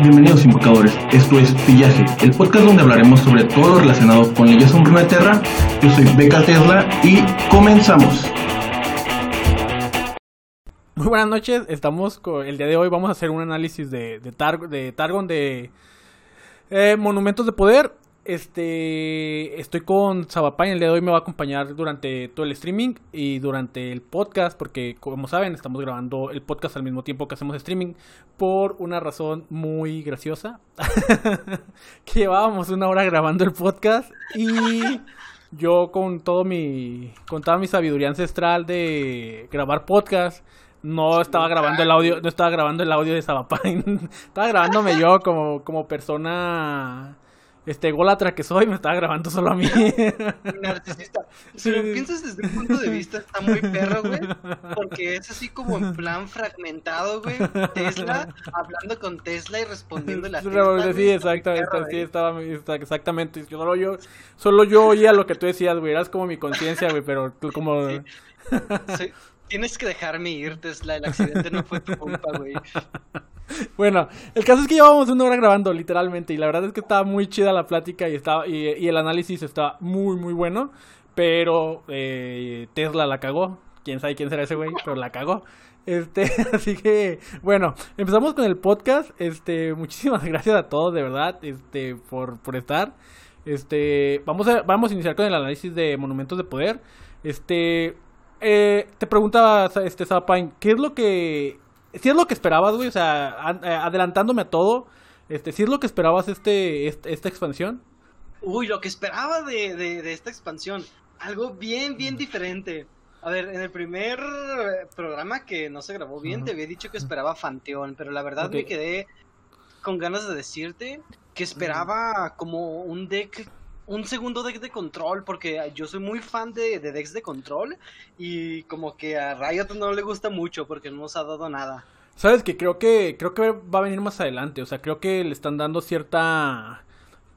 Bienvenidos invocadores, esto es Pillaje, el podcast donde hablaremos sobre todo lo relacionado con leyes de Terra. Yo soy Beca Tesla y comenzamos. Muy buenas noches, estamos con, el día de hoy vamos a hacer un análisis de, de, de Targon de eh, Monumentos de Poder este, estoy con Sabapay, el día de hoy me va a acompañar durante todo el streaming y durante el podcast, porque como saben, estamos grabando el podcast al mismo tiempo que hacemos streaming, por una razón muy graciosa, que llevábamos una hora grabando el podcast y yo con todo mi, con toda mi sabiduría ancestral de grabar podcast, no estaba grabando el audio, no estaba grabando el audio de Sabapay, estaba grabándome yo como, como persona este golatra que soy, me estaba grabando solo a mí. Narcisista. Si lo piensas desde un punto de vista, está muy perro, güey. Porque es así como en plan fragmentado, güey. Tesla, hablando con Tesla y respondiendo la Sí, exactamente, sí, estaba, exactamente. Solo yo, solo yo oía lo que tú decías, güey. Eras como mi conciencia, güey, pero como... Tienes que dejarme ir, Tesla. El accidente no fue tu culpa, güey. Bueno, el caso es que llevábamos una hora grabando, literalmente, y la verdad es que estaba muy chida la plática y, estaba, y, el análisis estaba muy, muy bueno, pero eh, Tesla la cagó. Quién sabe quién será ese güey, pero la cagó. Este, así que, bueno, empezamos con el podcast. Este, muchísimas gracias a todos, de verdad, este, por, por estar. Este, vamos a, vamos a iniciar con el análisis de Monumentos de Poder. Este, eh, te preguntaba, este, Zapine, ¿qué es lo que si es lo que esperabas, güey, o sea, eh, adelantándome a todo, este, si es lo que esperabas este, esta expansión. Uy, lo que esperaba de, de, esta expansión, algo bien, bien diferente. A ver, en el primer programa que no se grabó bien, te había dicho que esperaba Fanteón, pero la verdad me quedé con ganas de decirte que esperaba como un deck un segundo deck de control, porque yo soy muy fan de, decks de control y como que a Riot no le gusta mucho porque no nos ha dado nada. Sabes que creo que creo que va a venir más adelante, o sea, creo que le están dando cierta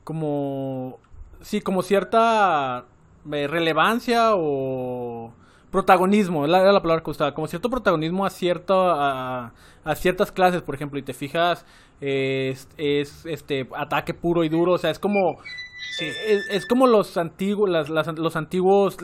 como sí, como cierta eh, relevancia o protagonismo, era la palabra que usaba, como cierto protagonismo a cierto a, a ciertas clases, por ejemplo, y te fijas es, es este ataque puro y duro, o sea, es como es, como los antiguos, las, los antiguos,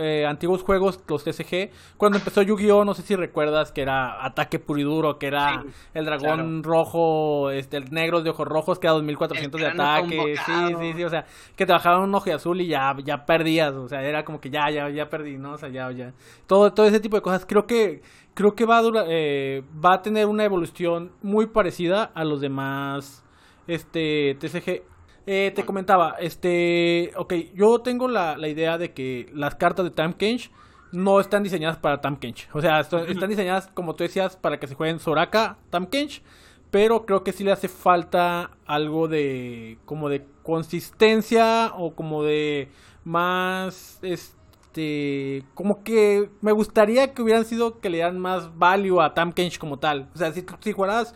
eh, antiguos juegos, los TCG. Cuando empezó Yu-Gi-Oh, no sé si recuerdas que era ataque puro y duro, que era el dragón rojo, este, el negro de ojos rojos, que era 2400 de ataque. Sí, sí, sí, o sea, que te bajaban un ojo azul y ya, ya perdías, o sea, era como que ya, ya, ya perdí, ¿no? O sea, ya, ya. Todo, todo ese tipo de cosas. Creo que, creo que va a, eh, va a tener una evolución muy parecida a los demás, este, TCG eh, te comentaba, este, ok, yo tengo la, la, idea de que las cartas de Time Kench no están diseñadas para Time Kench. O sea, están diseñadas, como tú decías, para que se jueguen Soraka, Time Kench. Pero creo que sí le hace falta algo de, como de consistencia o como de más, este, como que me gustaría que hubieran sido que le dieran más value a Tam Kench como tal. O sea, si, si jugaras,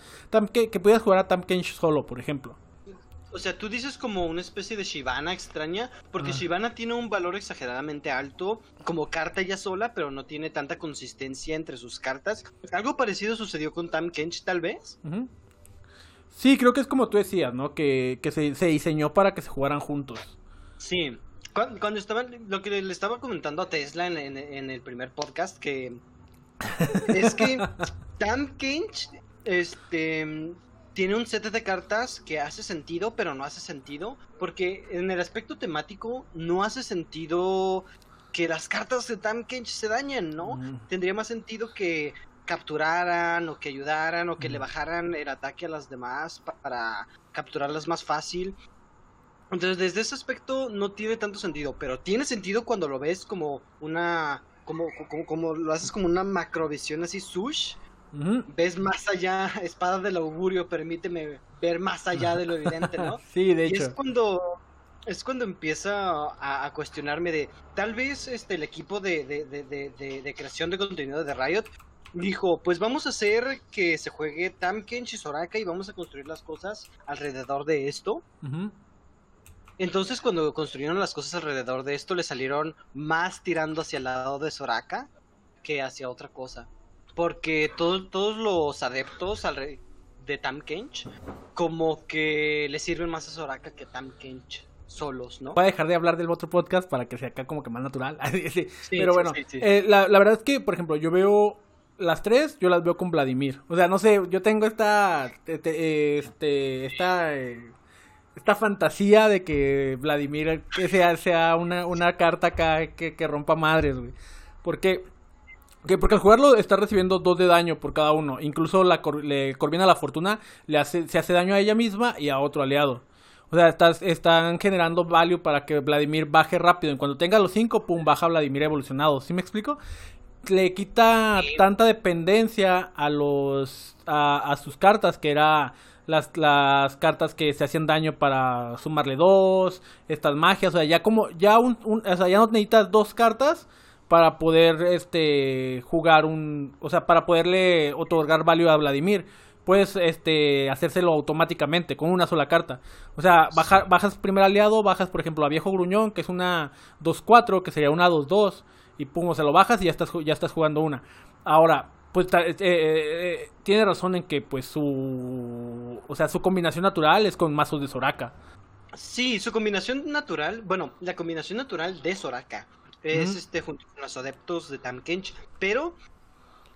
que, que pudieras jugar a Tam Kench solo, por ejemplo. O sea, tú dices como una especie de Shivana extraña, porque Shivana tiene un valor exageradamente alto como carta ya sola, pero no tiene tanta consistencia entre sus cartas. Algo parecido sucedió con Tam Kench, tal vez. Sí, creo que es como tú decías, ¿no? Que, se, diseñó para que se jugaran juntos. Sí. Cuando, estaba, lo que le estaba comentando a Tesla en, en el primer podcast, que es que Tam Kench, este, tiene un set de cartas que hace sentido, pero no hace sentido, porque en el aspecto temático no hace sentido que las cartas de Tam Kench se dañen, ¿no? Tendría más sentido que capturaran o que ayudaran o que le bajaran el ataque a las demás para capturarlas más fácil. Entonces, desde ese aspecto no tiene tanto sentido, pero tiene sentido cuando lo ves como una como, como, como lo haces como una macrovisión así sush ves más allá, espada del augurio, permíteme ver más allá de lo evidente, ¿no? sí, de hecho. Y es cuando es cuando empieza a, cuestionarme de tal vez este el equipo de, de, creación de contenido de Riot dijo, pues vamos a hacer que se juegue Tam Kenshi Soraka y vamos a construir las cosas alrededor de esto. Entonces cuando construyeron las cosas alrededor de esto le salieron más tirando hacia el lado de Soraka que hacia otra cosa porque todos los adeptos de Tam Kench, como que le sirven más a Soraka que Tam Kench solos, ¿no? Voy a dejar de hablar del otro podcast para que sea acá como que más natural. Pero bueno, eh, la, la verdad es que, por ejemplo, yo veo las tres, yo las veo con Vladimir. O sea, no sé, yo tengo esta, este, esta, esta fantasía de que Vladimir sea, sea una, una carta acá que, que rompa madres, güey. Porque porque al jugarlo está recibiendo dos de daño por cada uno. Incluso la le Corvina la Fortuna le hace, se hace daño a ella misma y a otro aliado. O sea, están generando value para que Vladimir baje rápido. En cuando tenga los cinco, pum, baja Vladimir evolucionado. ¿Sí me explico? Le quita tanta dependencia a los a, sus cartas que era las, las cartas que se hacían daño para sumarle dos, estas magias, o sea, ya como ya un, o sea, ya no necesitas dos cartas para poder este jugar un, o sea, para poderle otorgar value a Vladimir. Puedes este hacérselo automáticamente con una sola carta. O sea, bajas primer aliado, bajas por ejemplo a Viejo Gruñón, que es una 2-4, que sería una 2-2 y pum, se lo bajas y ya estás ya estás jugando una. Ahora, pues eh, eh, eh, tiene razón en que pues su o sea, su combinación natural es con mazos de Soraka. Sí, su combinación natural, bueno, la combinación natural de Soraka es este junto con los adeptos de Tamkench, pero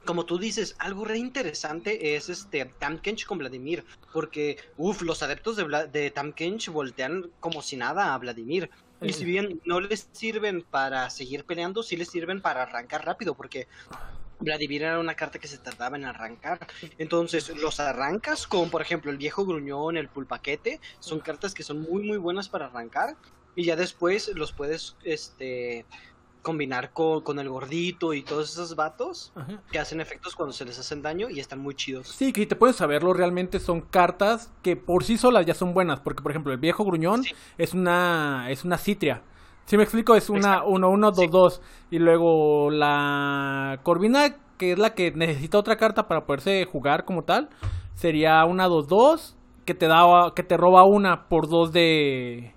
como tú dices, algo re interesante es este Tamkench con Vladimir, porque uff, los adeptos de, de Tamkench voltean como si nada a Vladimir. Y si bien no les sirven para seguir peleando, sí les sirven para arrancar rápido, porque Vladimir era una carta que se tardaba en arrancar. Entonces, los arrancas con, por ejemplo, el viejo gruñón, el pulpaquete, son cartas que son muy, muy buenas para arrancar. Y ya después los puedes, este, combinar con, con, el gordito y todos esos vatos que hacen efectos cuando se les hacen daño y están muy chidos. Sí, que si te puedes saberlo, realmente son cartas que por sí solas ya son buenas, porque por ejemplo el viejo gruñón es una es una citria. Si me explico, es una 1-1-2-2 y luego la Corvina, que es la que necesita otra carta para poderse jugar como tal, sería una 2-2 que te da que te roba una por dos de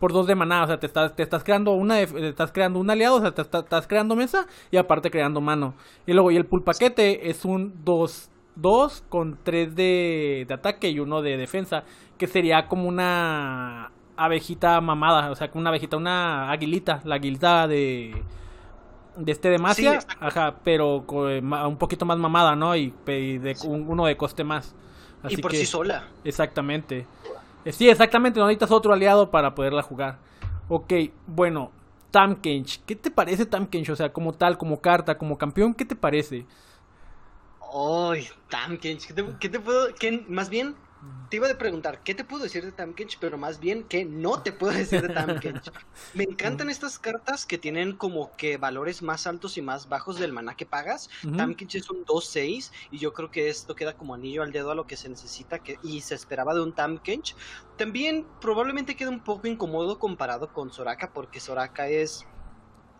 por dos de maná, o sea, te estás, te estás creando una, estás creando un aliado, o sea, te estás creando mesa y aparte creando mano. Y luego, y el pulpaquete es un 2, 2 con 3 de, de ataque y uno de defensa, que sería como una abejita mamada, o sea, como una abejita, una aguilita, la aguilita de de este de Macia, ajá, pero un poquito más mamada, ¿no? Y, de uno de coste más. y por sí sola. Exactamente. Eh, sí, exactamente, no necesitas otro aliado para poderla jugar. Ok, bueno, Tamkench. ¿Qué te parece Tamkench? O sea, como tal, como carta, como campeón, ¿qué te parece? Ay, Tamkench, ¿qué te, qué te puedo...? Qué, más bien, te iba a preguntar, ¿qué te puedo decir de Tamkench? Pero más bien, ¿qué no te puedo decir de Tamkench? Me encantan estas cartas que tienen como que valores más altos y más bajos del maná que pagas. Tamkench es un 2-6 y yo creo que esto queda como anillo al dedo a lo que se necesita que, y se esperaba de un Tamkench. También probablemente queda un poco incómodo comparado con Soraka porque Soraka es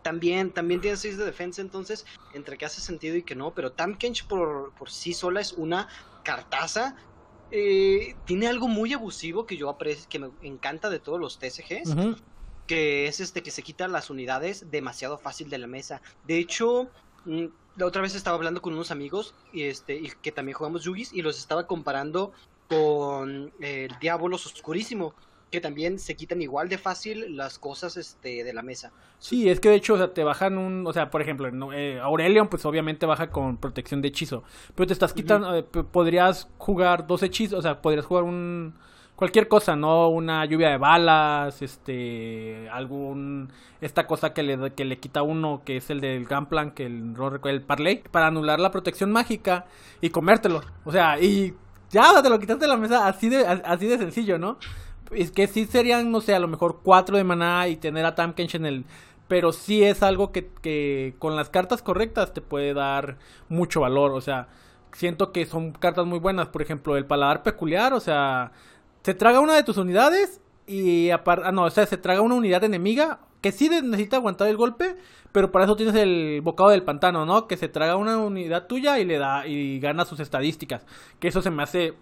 también, también tiene 6 de defensa, entonces, entre que hace sentido y que no, pero Tamkench por, por sí sola es una cartaza eh, tiene algo muy abusivo que yo aprecio, que me encanta de todos los TCGs, que es este que se quitan las unidades demasiado fácil de la mesa. De hecho, mm, la otra vez estaba hablando con unos amigos y este y que también jugamos Yugis y los estaba comparando con el Diabolos Oscurísimo que también se quitan igual de fácil las cosas este de la mesa. Sí, es que de hecho, o sea, te bajan un, o sea, por ejemplo, eh, Aurelion pues obviamente baja con protección de hechizo, pero te estás quitando eh, podrías jugar dos hechizos, o sea, podrías jugar un cualquier cosa, ¿no? Una lluvia de balas, este algún esta cosa que le que le quita uno que es el del Gunplan, que el el parlay para anular la protección mágica y comértelo. O sea, y ya te lo quitaste de la mesa así de así de sencillo, ¿no? Es que sí serían, no sé, a lo mejor cuatro de maná y tener a Tamkench en el... Pero sí es algo que, que con las cartas correctas te puede dar mucho valor. O sea, siento que son cartas muy buenas. Por ejemplo, el paladar peculiar, o sea, se traga una de tus unidades y aparte... Ah, no, o sea, se traga una unidad enemiga que sí necesita aguantar el golpe, pero para eso tienes el bocado del pantano, ¿no? Que se traga una unidad tuya y le da y gana sus estadísticas. Que eso se me hace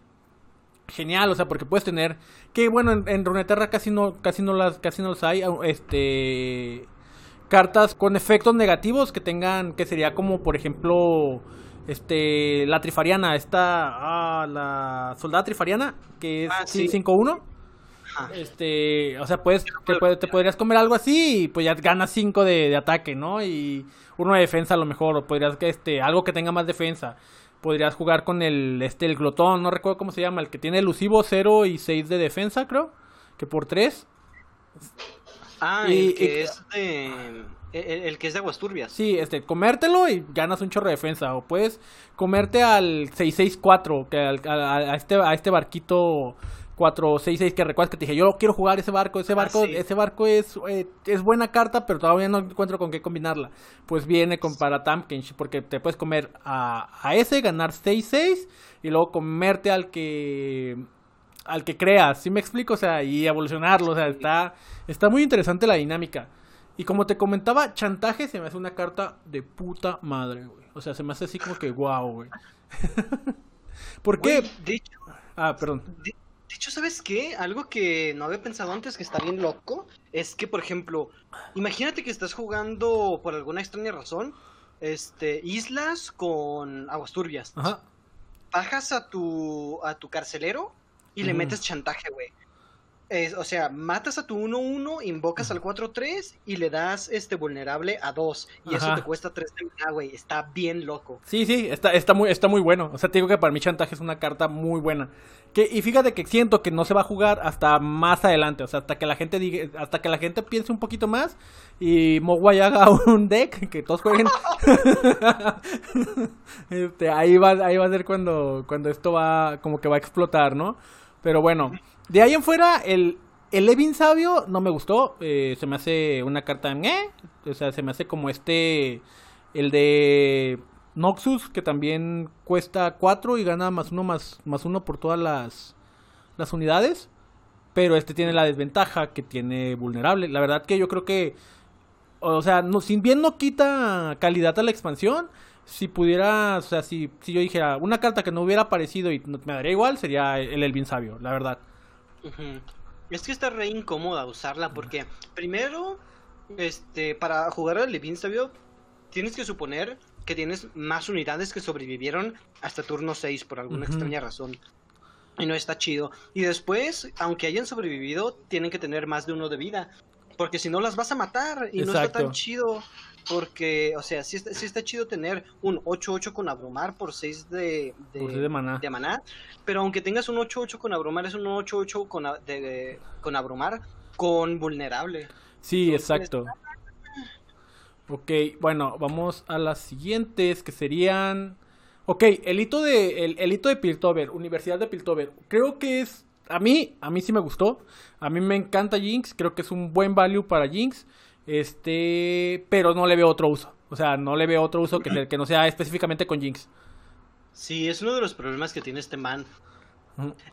genial, o sea, porque puedes tener que bueno, en, en Runeterra casi no casi no las casi no los hay, este cartas con efectos negativos que tengan que sería como por ejemplo este, la Trifariana, esta, ah, la soldada Trifariana, que es Ah, sí. 5-1. Ajá. Este, o sea, puedes, te, te podrías comer algo así y pues ya ganas 5 de, de ataque, ¿no? Y uno de defensa a lo mejor, o podrías, que este, algo que tenga más defensa. Podrías jugar con el, este, el glotón, no recuerdo cómo se llama, el que tiene elusivo 0 y 6 de defensa, creo, que por 3. Ah, Y- el que y- es de. El, el que es de aguas turbias. Sí, este, comértelo y ganas un chorro de defensa. O puedes comerte al 664, que al- a, a este, a este barquito 466 que recuerdas que te dije, yo quiero jugar ese barco, ese Ah, barco, sí. ese barco es, eh, es buena carta, pero todavía no encuentro con qué combinarla. Pues viene con para Tampkench, porque te puedes comer a, a ese, ganar 66 y luego comerte al que al que creas, ¿sí me explico? O sea, y evolucionarlo, o sea, está, está muy interesante la dinámica. Y como te comentaba, chantaje se me hace una carta de puta madre, güey. O sea, se me hace así como que guau, güey. ¿Por qué? Güey, de hecho, Ah, perdón. De, de hecho, ¿sabes qué? Algo que no había pensado antes que está bien loco es que, por ejemplo, imagínate que estás jugando por alguna extraña razón, este, islas con aguas turbias. Ajá. Bajas a tu a tu carcelero y le metes chantaje, güey. Es- o sea, matas a tu 1-1, invocas al 4-3 y le das este vulnerable a 2. Y eso te cuesta 3 de mana, güey. Está bien loco. Sí, sí, está, está, muy, está muy bueno. O sea, te digo que para mí chantaje es una carta muy buena. Que, y fíjate que siento que no se va a jugar hasta más adelante. O sea, hasta que la gente diga, hasta que la gente piense un poquito más y Mogwai haga un deck que todos jueguen. este, ahí va, ahí va a ser cuando, cuando esto va, como que va a explotar, ¿no? Pero bueno, de ahí en fuera, el, el Levin Sabio no me gustó. eh, se me hace una carta, ¿eh? O sea, se me hace como este, el de Noxus, que también cuesta 4 y gana más uno más, más uno por todas las, las unidades. Pero este tiene la desventaja que tiene vulnerable. La verdad que yo creo que, o sea, no, si bien no quita calidad a la expansión, si pudiera, o sea, si, si yo dijera una carta que no hubiera aparecido y me daría igual, sería el Elvin Sabio, la verdad. Es que está re incómoda usarla porque primero, este, para jugar al Levin Sabio, tienes que suponer que tienes más unidades que sobrevivieron hasta turno 6 por alguna extraña razón. Y no está chido. Y después, aunque hayan sobrevivido, tienen que tener más de uno de vida. Porque si no las vas a matar y no está tan chido. Porque, o sea, sí está, sí está chido tener un 8-8 con abrumar por 6 de, de, Por seis de maná. de maná, Pero aunque tengas un 8-8 con abrumar, es un 8-8 con, de- con abrumar con vulnerable. Sí, Entonces- exacto. Ok, bueno, vamos a las siguientes que serían... Ok, el hito de, el, el hito de Piltover, Universidad de Piltover. Creo que es... A mí, a mí sí me gustó. A mí me encanta Jinx. Creo que es un buen value para Jinx. Este... Pero no le veo otro uso. O sea, no le veo otro uso que, que no sea específicamente con Jinx. Sí, es uno de los problemas que tiene este man.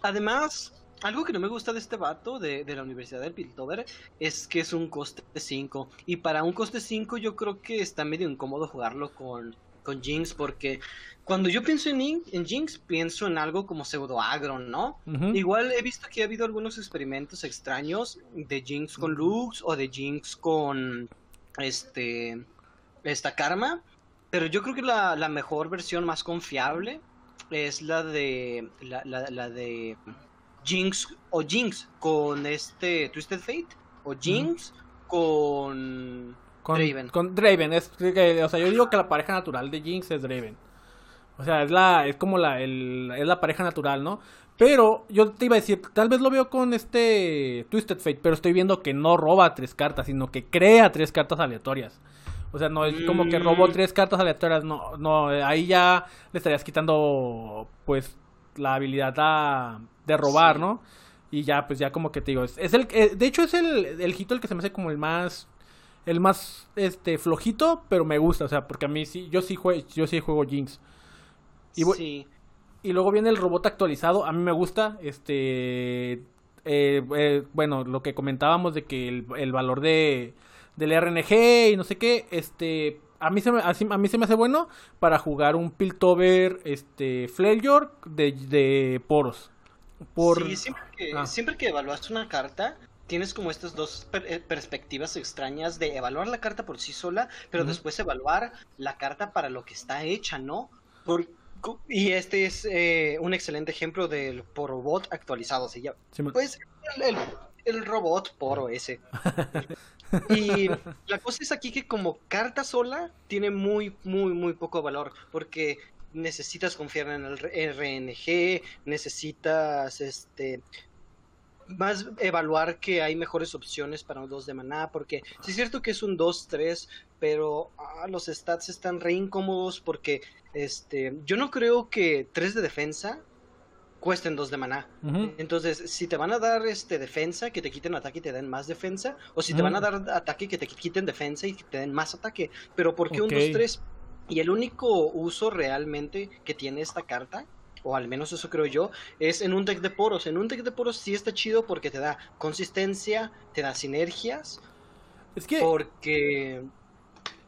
Además, algo que no me gusta de este vato de, de la Universidad del Piltover es que es un coste 5. Y para un coste 5 yo creo que está medio incómodo jugarlo con, con Jinx porque cuando yo pienso en, In- en Jinx pienso en algo como pseudo agro, ¿no? Igual he visto que ha habido algunos experimentos extraños de Jinx con Lux o de Jinx con este esta Karma, pero yo creo que la, la mejor versión más confiable es la de la, la- la de Jinx o Jinx con este Twisted Fate o Jinx con Con Draven. Con Draven, es que, o sea, yo digo que la pareja natural de Jinx es Draven. O sea, es la, es como la, el- es la pareja natural, ¿no? Pero yo te iba a decir, tal vez lo veo con este Twisted Fate, pero estoy viendo que no roba tres cartas, sino que crea tres cartas aleatorias. O sea, no es como que robó Mm. tres cartas aleatorias, no, no, ahí ya le estarías quitando, pues, la habilidad a- de robar, Sí. ¿no? Y ya, pues ya como que te digo, es, es el, eh, de hecho es el, el hito el que se me hace como el más, el más, este, flojito, pero me gusta, o sea, porque a mí sí, yo sí juego, yo sí juego Jinx. Y Sí. Y luego viene el robot actualizado. A mí me gusta. Este. eh, eh, bueno, lo que comentábamos de que el, el valor de del RNG y no sé qué. Este. A mí, se me, a mí se me hace bueno para jugar un Piltover este, Flare York de, de poros. Por... Sí, siempre que, Ah. siempre que evalúas una carta, tienes como estas dos per- eh, perspectivas extrañas de evaluar la carta por sí sola, pero después evaluar la carta para lo que está hecha, ¿no? Por- y este es eh, un excelente ejemplo del Porobot actualizado. Se llama. Sí. Pues el, el- el robot Poro ese. Y la cosa es aquí que como carta sola tiene muy, muy, muy poco valor. Porque necesitas confiar en el RNG, necesitas este más evaluar que hay mejores opciones para un 2 de maná, porque sí es cierto que es un 2-3, pero ah, los stats están re incómodos porque este yo no creo que 3 de defensa cuesten 2 de maná. Entonces, si te van a dar este defensa, que te quiten ataque y te den más defensa, o si te van a dar ataque, que te quiten defensa y que te den más ataque. Pero ¿por qué un 2-3? Y el único uso realmente que tiene esta carta, o al menos eso creo yo, es en un deck de poros. En un deck de poros sí está chido porque te da consistencia, te da sinergias, Es que, porque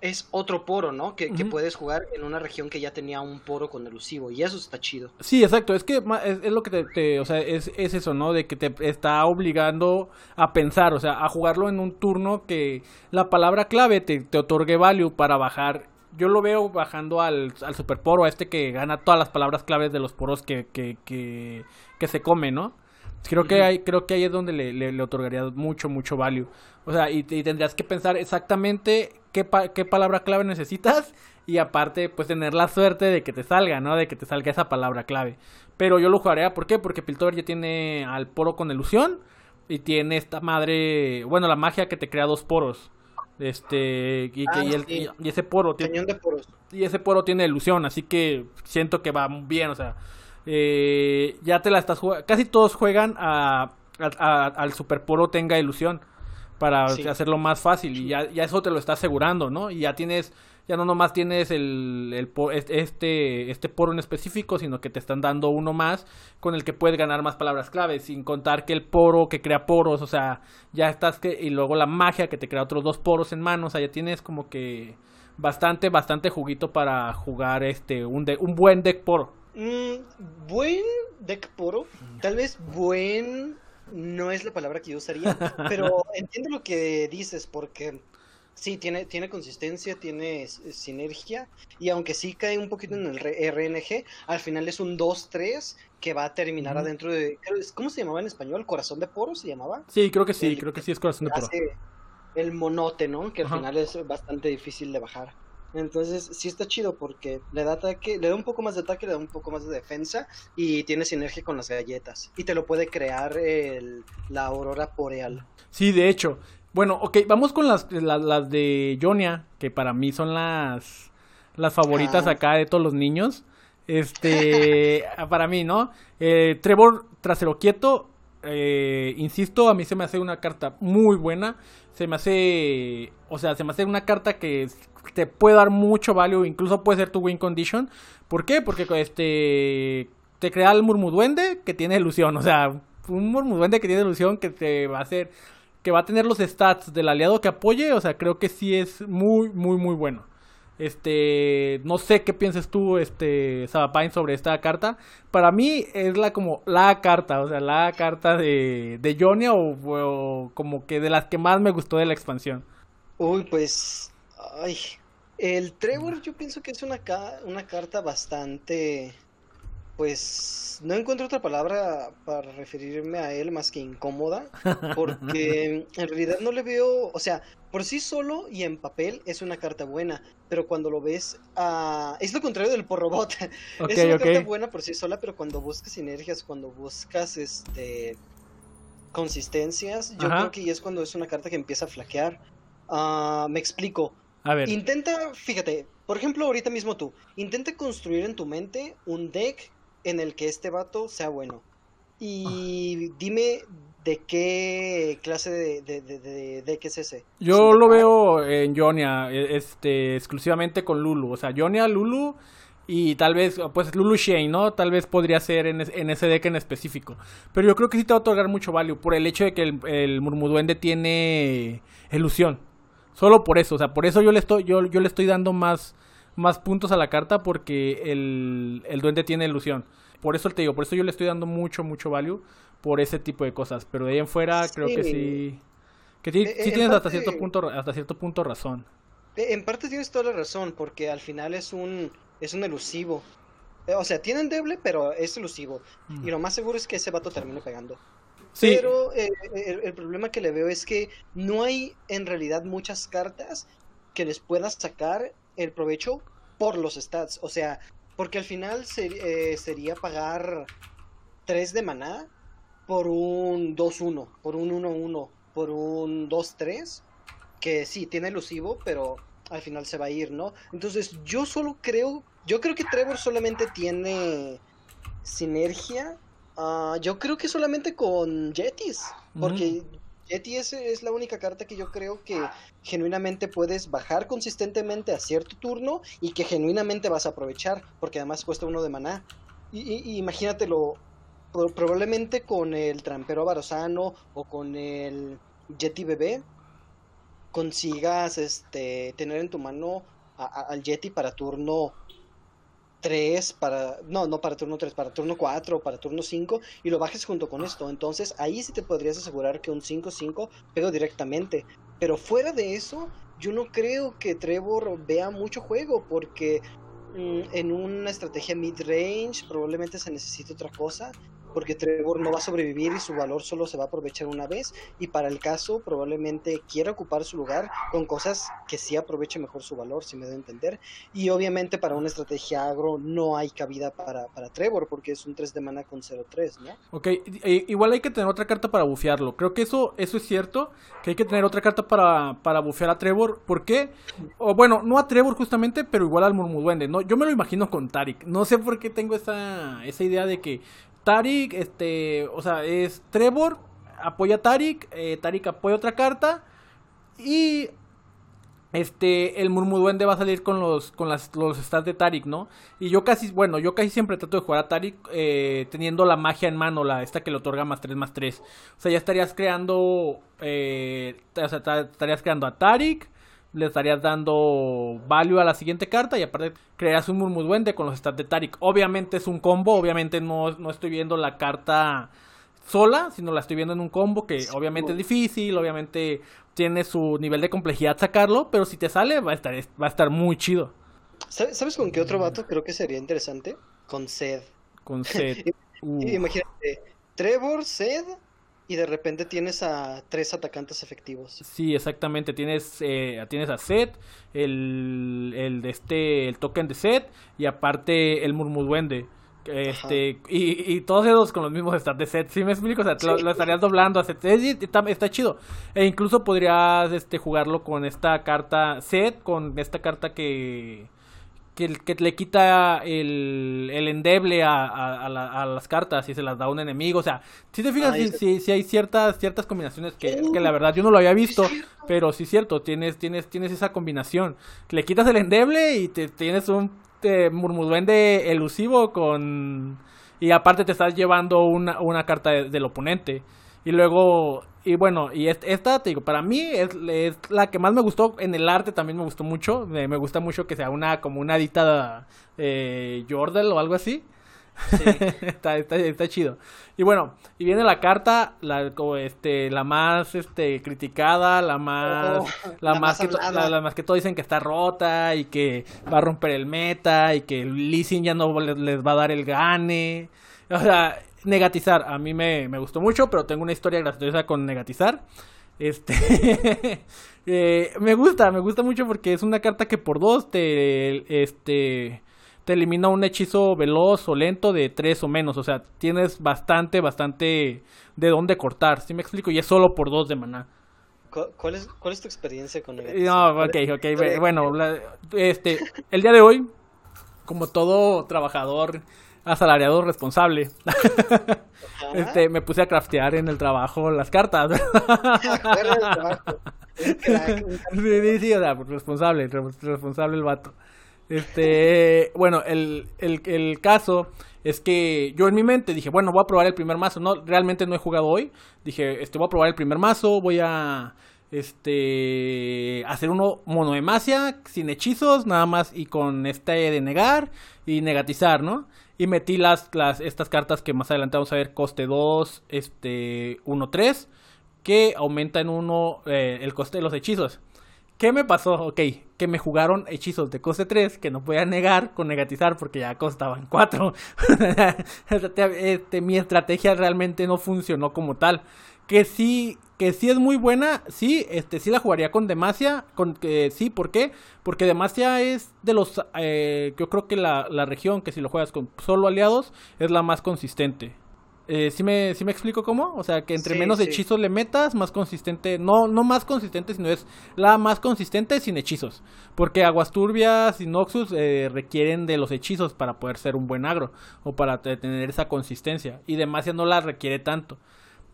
es otro poro, ¿no? Que, puedes jugar en una región que ya tenía un poro con elusivo, y eso está chido. sí, exacto, es que es, es lo que te, te- o sea, es, es eso, ¿no? De que te está obligando a pensar, o sea, a jugarlo en un turno que la palabra clave te, te otorgue value para bajar. Yo lo veo bajando al, al super poro, a este que gana todas las palabras claves de los poros que, que, que, que se come, ¿no? Creo que ahí, creo que ahí es donde le, le, le otorgaría mucho, mucho value. O sea, y, y tendrías que pensar exactamente qué, pa- qué palabra clave necesitas y aparte, pues tener la suerte de que te salga, ¿no? De que te salga esa palabra clave. Pero yo lo jugaría, ¿por qué? Porque Piltover ya tiene al poro con ilusión y tiene esta madre, bueno, la magia que te crea dos poros. Este, y, que, Ah, y, el- sí. y- y ese poro tiene, Cañón de poros. y ese poro tiene ilusión, así que siento que va bien, o sea, eh, ya te la estás jugando, casi todos juegan a, a- a- al super poro tenga ilusión para Sí. hacerlo más fácil y ya, ya eso te lo está asegurando, ¿no? Y ya tienes, ya no nomás tienes el, este, este poro en específico, sino que te están dando uno más con el que puedes ganar más palabras claves, sin contar que el poro que crea poros, o sea, ya estás que, y luego la magia que te crea otros dos poros en mano, o sea, ya tienes como que bastante, bastante juguito para jugar este, un, de- un buen deck poro. Mm, buen deck poro. Tal vez buen no es la palabra que yo usaría, pero entiendo lo que dices porque sí, tiene, tiene consistencia, tiene sinergia y aunque sí cae un poquito en el RNG, al final es un 2-3 que va a terminar Ujú. adentro de... ¿Cómo se llamaba en español? ¿Corazón de poro se llamaba? Sí, creo que sí, El- creo que sí es corazón de poro. el monote, ¿no? Que al Ajá. final es bastante difícil de bajar. Entonces, sí está chido porque le da ataque, le da un poco más de ataque, le da un poco más de defensa y tiene sinergia con las galletas. Y te lo puede crear el, la aurora boreal. Sí, de hecho. Bueno, ok, vamos con las, las, las de Jonia, que para mí son las, las favoritas Ah. acá de todos los niños. Este, para mí, ¿no? Eh, Trevor Trasero Quieto, eh, insisto, a mí se me hace una carta muy buena. Se me hace, o sea, se me hace una carta que te puede dar mucho value, incluso puede ser tu win condition. ¿Por qué? Porque este te crea el murmuduende que tiene ilusión, o sea, un murmuduende que tiene ilusión que te va a hacer que va a tener los stats del aliado que apoye, o sea, creo que sí es muy muy muy bueno. Este, no sé qué piensas tú, este, Sabapain, sobre esta carta. Para mí es la como la carta, o sea, la carta de, de Jonia o, como que de las que más me gustó de la expansión. Uy, pues. Ay. El Trevor, yo pienso que es una, una carta bastante. Pues. No encuentro otra palabra para referirme a él más que incómoda. Porque en realidad no le veo. O sea, por sí solo y en papel es una carta buena. Pero cuando lo ves. ah, es lo contrario del porrobot. Es una carta buena por sí sola, pero cuando buscas sinergias, cuando buscas este consistencias, yo Ajá. creo que es cuando es una carta que empieza a flaquear. Ah, me explico. A ver, Intenta, fíjate, por ejemplo, ahorita mismo tú, intenta construir en tu mente un deck en el que este vato sea bueno. Y dime de qué clase de, de, de- es ese. yo ¿Es un lo veo en Jonia, e- este, exclusivamente con Lulu, o sea, Jonia, Lulu y tal vez, pues Lulu Shane, ¿no? Tal vez podría ser en, es- en ese deck en específico. Pero yo creo que sí te va a otorgar mucho value por el hecho de que el, el Murmuduende tiene ilusión. Solo por eso, o sea, por eso yo le estoy, yo, yo le estoy dando más, más puntos a la carta porque el, el duende tiene ilusión. Por eso te digo, por eso yo le estoy dando mucho, mucho value por ese tipo de cosas. Pero de ahí en fuera creo que Sí. Que sí, Eh, sí tienes hasta cierto punto, hasta cierto punto razón. Eh, En parte tienes toda la razón, porque al final es un es un elusivo. Eh, O sea, tiene endeble, pero es elusivo. Mm. Y lo más seguro es que ese vato termine pegando. Sí, Pero eh, el, el problema que le veo es que no hay en realidad muchas cartas que les puedas sacar el provecho por los stats. O sea, porque al final eh, sería pagar 3 de maná por un 2-1, por un 1-1, por un 2-3, que sí, tiene elusivo, pero al final se va a ir, ¿no? Entonces yo solo creo, yo creo que Trevor solamente tiene sinergia. ah, yo creo que solamente con Yetis, porque Yeti es, es la única carta que yo creo que genuinamente puedes bajar consistentemente a cierto turno y que genuinamente vas a aprovechar, porque además cuesta uno de maná. Y, y- y imagínatelo, pro- probablemente con el trampero Barosano o con el Yeti bebé consigas este tener en tu mano a- a- al Yeti para turno 3, para no, no para turno 3, para turno 4, para turno 5 y lo bajes junto con esto. Entonces, ahí sí te podrías asegurar que un 5-5 pega directamente. Pero fuera de eso, yo no creo que Trevor vea mucho juego porque mm, en una estrategia mid-range probablemente se necesite otra cosa porque Trevor no va a sobrevivir y su valor solo se va a aprovechar una vez y para el caso probablemente quiera ocupar su lugar con cosas que sí aproveche mejor su valor, si me da a entender. Y obviamente para una estrategia agro no hay cabida para, para Trevor porque es un 3 de mana con 0-3, ¿no? Ok, igual hay que tener otra carta para bufearlo. Creo que eso, eso es cierto, que hay que tener otra carta para, para bufear a Trevor. ¿Por qué? O bueno, no a Trevor justamente, pero igual al Murmuduende. ¿no? Yo me lo imagino con Tarik. No sé por qué tengo esa, esa idea de que Tarik, este, o sea, es Trevor, apoya a Tarik, eh, Tarik apoya otra carta y este, el Murmuduende va a salir con los, con las, los stats de Tarik, ¿no? Y yo casi, bueno, yo casi siempre trato de jugar a Tarik eh, teniendo la magia en mano, la esta que le otorga más 3 más 3. O sea, ya estarías creando, eh, o sea, ta- estarías creando a Tarik, le estarías dando value a la siguiente carta y aparte creas un Murmuduende con los stats de Tarik. Obviamente es un combo, obviamente no, no estoy viendo la carta sola, sino la estoy viendo en un combo que Sí, obviamente es difícil, obviamente tiene su nivel de complejidad sacarlo, pero si te sale va a estar, va a estar muy chido ¿Sabes con qué otro vato creo que sería interesante? Con Zed. con. Uh, Imagínate, Trevor, Zed y de repente tienes a tres atacantes efectivos. Sí, exactamente. Tienes, eh, tienes a Set, el, el de este, el token de Set y aparte el Murmuduende. Este, y, y todos esos con los mismos stats de Set. ¿Sí me explico? O sea, lo, Sí. lo estarías doblando a Set. Es- está, está chido. E incluso podrías este, jugarlo con esta carta Set, con esta carta que que, que le quita el, el endeble a, a, a la- a las cartas y se las da a un enemigo. O sea, si te fijas, Ah, si, hay ciertas, ciertas combinaciones que, que la verdad yo no lo había visto, pero sí es cierto, tienes, tienes, tienes esa combinación. Le quitas el endeble y te tienes un eh, murmuduende elusivo con... Y aparte te estás llevando una, una carta de- del oponente. Y luego, y bueno, y est- esta, te digo, para mí es, es la que más me gustó. En el arte también me gustó mucho. Me, me gusta mucho que sea una como una dita eh, Jordal o algo así. está, está, está chido. Y bueno, y viene la carta, la, como este, la más este, criticada, la más, Oh, la, la más más que, la, la más que todos dicen que está rota y que va a romper el meta y que el Lee Sin ya no les, les va a dar el gane. O sea, negatizar, a mí me, me gustó mucho, pero tengo una historia graciosa con negatizar. Este eh, me gusta, me gusta mucho porque es una carta que por dos te este te elimina un hechizo veloz o lento de tres o menos. O sea, tienes bastante, bastante de dónde cortar. ¿Sí me explico? Y es solo por dos de maná. ¿Cu- ¿Cuál es, cuál es tu experiencia con Eh, el No, ok, ok. bu- Bueno, la- este, el día de hoy, como todo trabajador asalariado responsable, este, me puse a craftear en el trabajo las cartas. Trabajo. Sí, sí, sí, o sea, pues, responsable, re- responsable el vato. Este, bueno, el, el, el caso es que yo en mi mente dije, bueno, voy a probar el primer mazo. No, realmente no he jugado hoy. Dije, este, voy a probar el primer mazo, voy a, este, hacer uno monoemacia, sin hechizos, nada más y con este de negar y negatizar, ¿no? Y metí las, las, estas cartas que más adelante vamos a ver, coste 2, este, 1, 3 que aumenta en uno eh, el coste de los hechizos. ¿Qué me pasó? Ok, que me jugaron hechizos de coste 3 que no podía negar con negatizar porque ya costaban 4. este, mi estrategia realmente no funcionó como tal. Que sí, que sí es muy buena, sí, este, sí la jugaría con Demacia, con que sí, ¿por qué? Porque Demacia es de los, eh, yo creo que la, la región que si lo juegas con solo aliados es la más consistente. Eh, ¿sí, me, ¿Sí me explico cómo? O sea, que entre Sí, menos sí. hechizos le metas, más consistente. No, no más consistente, sino es la más consistente sin hechizos. Porque Aguas Turbias y Noxus eh, requieren de los hechizos para poder ser un buen agro. O para te- tener esa consistencia. Y Demacia no la requiere tanto.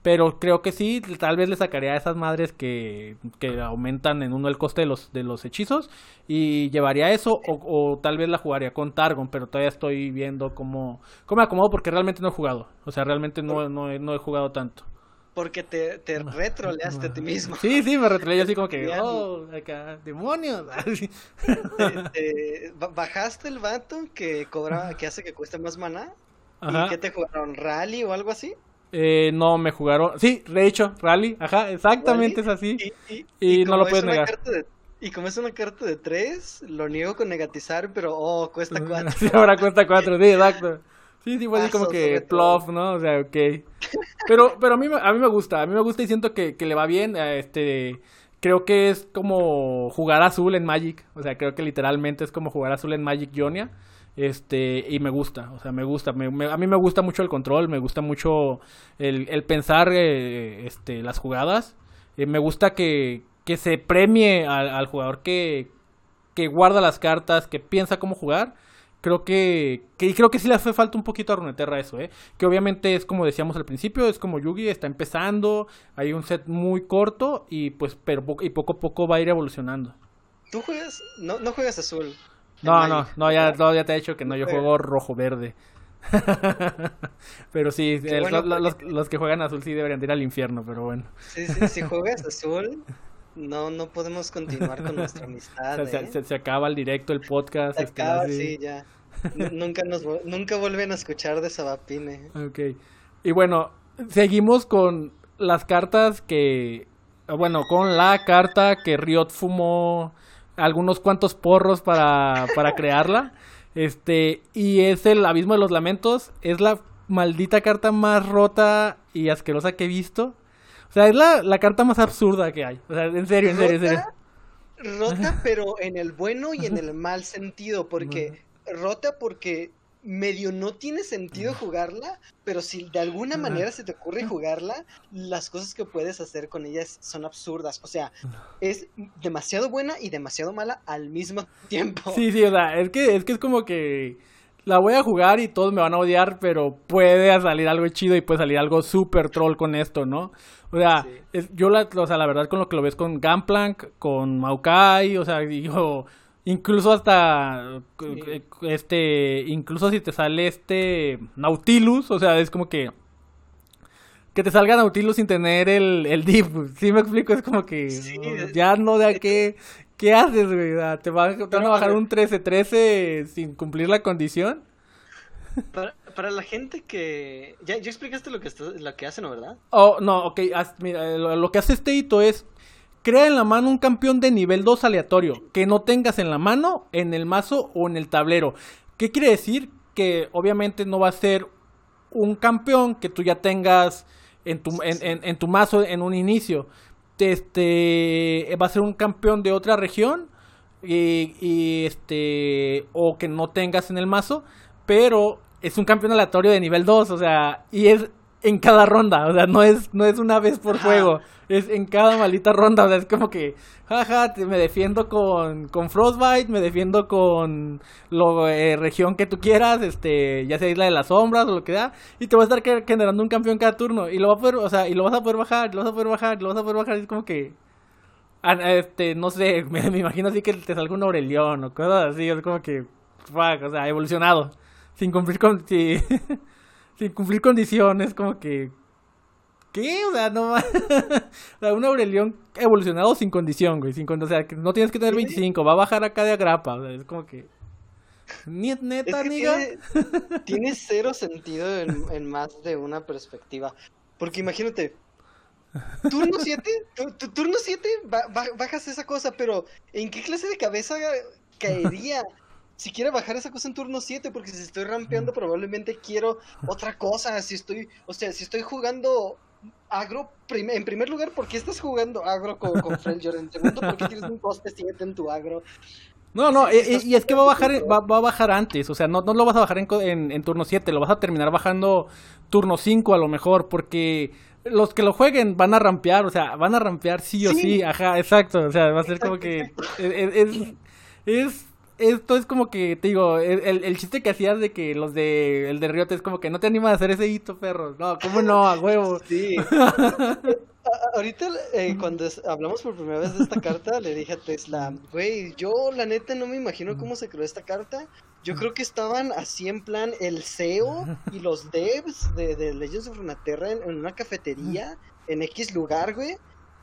Pero creo que sí, tal vez le sacaría a esas madres que, que aumentan en uno el coste de los, de los hechizos. Y llevaría eso, o, o tal vez la jugaría con Targon, pero todavía estoy viendo cómo, cómo me acomodo porque realmente no he jugado. O sea, realmente no, no, he- no he jugado tanto. Porque te, te retroleaste a ti mismo. Sí, sí, me retraí así como que, oh, acá, demonios. Te- te- ba- bajaste el vato que cobra, que hace que cueste más maná. Ajá. ¿Y qué te jugaron? ¿Rally o algo así? Eh, no me jugaron. Sí, de hecho, Rally, ajá, exactamente es así. Y, Y no lo es puedes negar. de- y como es una carta de tres, lo niego con negatizar, pero oh, cuesta cuatro. Sí, ahora cuesta cuatro, sí, exacto. Sí, sí, fue así como que plof, ¿no? O sea, ok. Pero, pero a mí, me- a mí me gusta, a mí me gusta y siento que, que le va bien. eh, Este, creo que es como jugar azul en Magic. O sea, creo que literalmente es como jugar azul en Magic Ionia. Este, y me gusta, o sea, me gusta. me- me- a mí me gusta mucho el control, me gusta mucho el, pensar eh, este, las jugadas. Eh, me gusta que, que se premie al, jugador que, que guarda las cartas, que piensa cómo jugar. Creo que, que creo que sí le hace falta un poquito a Runeterra eso, ¿eh? Que obviamente es como decíamos al principio, es como Yugi, está empezando, hay un set muy corto y pues pero y poco a poco va a ir evolucionando. ¿Tú juegas? No, no juegas azul. No, no, no, ya, no, ya te he dicho que no, yo juego rojo-verde. pero sí, Qué el- bueno, lo- los, porque- los que juegan azul sí deberían de ir al infierno, pero bueno. Sí, sí, si juegas azul, no, no podemos continuar con nuestra amistad. Se, ¿eh? se- se acaba el directo, el podcast. Se este, acaba, así. sí, ya. Nu- nunca nos nunca vuelven a escuchar de Sabapine. Ok. Y bueno, seguimos con las cartas que. Bueno, con la carta que Riot fumó algunos cuantos porros para, para crearla. Este, y es el Abismo de los Lamentos. Es la maldita carta más rota y asquerosa que he visto. O sea, es la, la carta más absurda que hay. O sea, en serio, en serio, en serio. Rota, pero en el bueno y en el mal sentido, porque rota porque medio no tiene sentido jugarla, pero si de alguna manera se te ocurre jugarla, las cosas que puedes hacer con ellas son absurdas. O sea, es demasiado buena y demasiado mala al mismo tiempo. Sí, sí, o sea, es que, es que es como que la voy a jugar y todos me van a odiar, pero puede salir algo chido y puede salir algo super troll con esto, ¿no? O sea, Sí. es- yo la, o sea, la verdad con lo que lo ves con Gunplank, con Maokai, o sea, digo, incluso hasta Sí. eh, este, incluso si te sale este Nautilus, o sea, es como que que te salga Nautilus sin tener el, el div, ¿sí me explico? Es como que Sí, ya no de qué, ¿qué haces, güey? ¿Te, va- te van a bajar un 13-13 sin cumplir la condición? Para, para la gente que... Ya, ya explicaste lo que, está- lo que hacen, ¿no, ¿verdad? Oh, no, ok, haz- mira, lo, lo que hace este hito es crea en la mano un campeón de nivel 2 aleatorio que no tengas en la mano, en el mazo o en el tablero. ¿Qué quiere decir? Que obviamente no va a ser un campeón que tú ya tengas en tu, en, tu mazo en un inicio. Este va a ser un campeón de otra región y, y, este o que no tengas en el mazo, pero es un campeón aleatorio de nivel 2, o sea, y es en cada ronda, o sea, no es no es una vez por juego, es en cada maldita ronda, o sea, es como que jaja, te- me defiendo con con Frostbite, me defiendo con la región que tú quieras, este, ya sea Isla de las Sombras o lo que da, y te vas a estar ge- generando un campeón cada turno y lo va a poder, o sea, y lo vas a poder bajar, y lo vas a poder bajar, y lo vas a poder bajar, y es como que Ah, este, no sé, me, me imagino así que te salga un Aurelión o cosas así, es como que, fuck, o sea, evolucionado, sin cumplir con, sí, sin cumplir condiciones, como que, ¿qué? O sea, no o sea, un Aurelión evolucionado sin condición, güey, sin o sea, que no tienes que tener 25, va a bajar acá de agrapa, o sea, es como que, ni neta, Es que tiene, tiene cero sentido en, en más de una perspectiva. Porque imagínate, turno 7, turno 7 bajas esa cosa, pero ¿en qué clase de cabeza caería? Si quiero bajar esa cosa en turno 7, porque si estoy rampeando probablemente quiero otra cosa, si estoy, o sea, si estoy jugando agro, en primer lugar, ¿por qué estás jugando agro con, con En segundo, ¿por qué tienes un coste 7 en tu agro? No, no, y, es que va a bajar va, a bajar antes, o sea, no, no lo vas a bajar en, en, turno 7, lo vas a terminar bajando turno 5 a lo mejor, porque los que lo jueguen van a rampear, o sea, van a rampear sí o sí, ajá, exacto, o sea, va a ser como que es, es, esto es como que, te digo, el, el chiste que hacías de que los de el de Riote es como que no te animas a hacer ese hito, perro, no, ¿cómo no, a huevo? Sí. Ahorita, eh, cuando hablamos por primera vez de esta carta, le dije a Tesla, güey, yo la neta no me imagino cómo se creó esta carta. Yo creo que estaban así en plan el CEO y los devs de, de Legends of Runeterra en, en, una cafetería en X lugar, güey.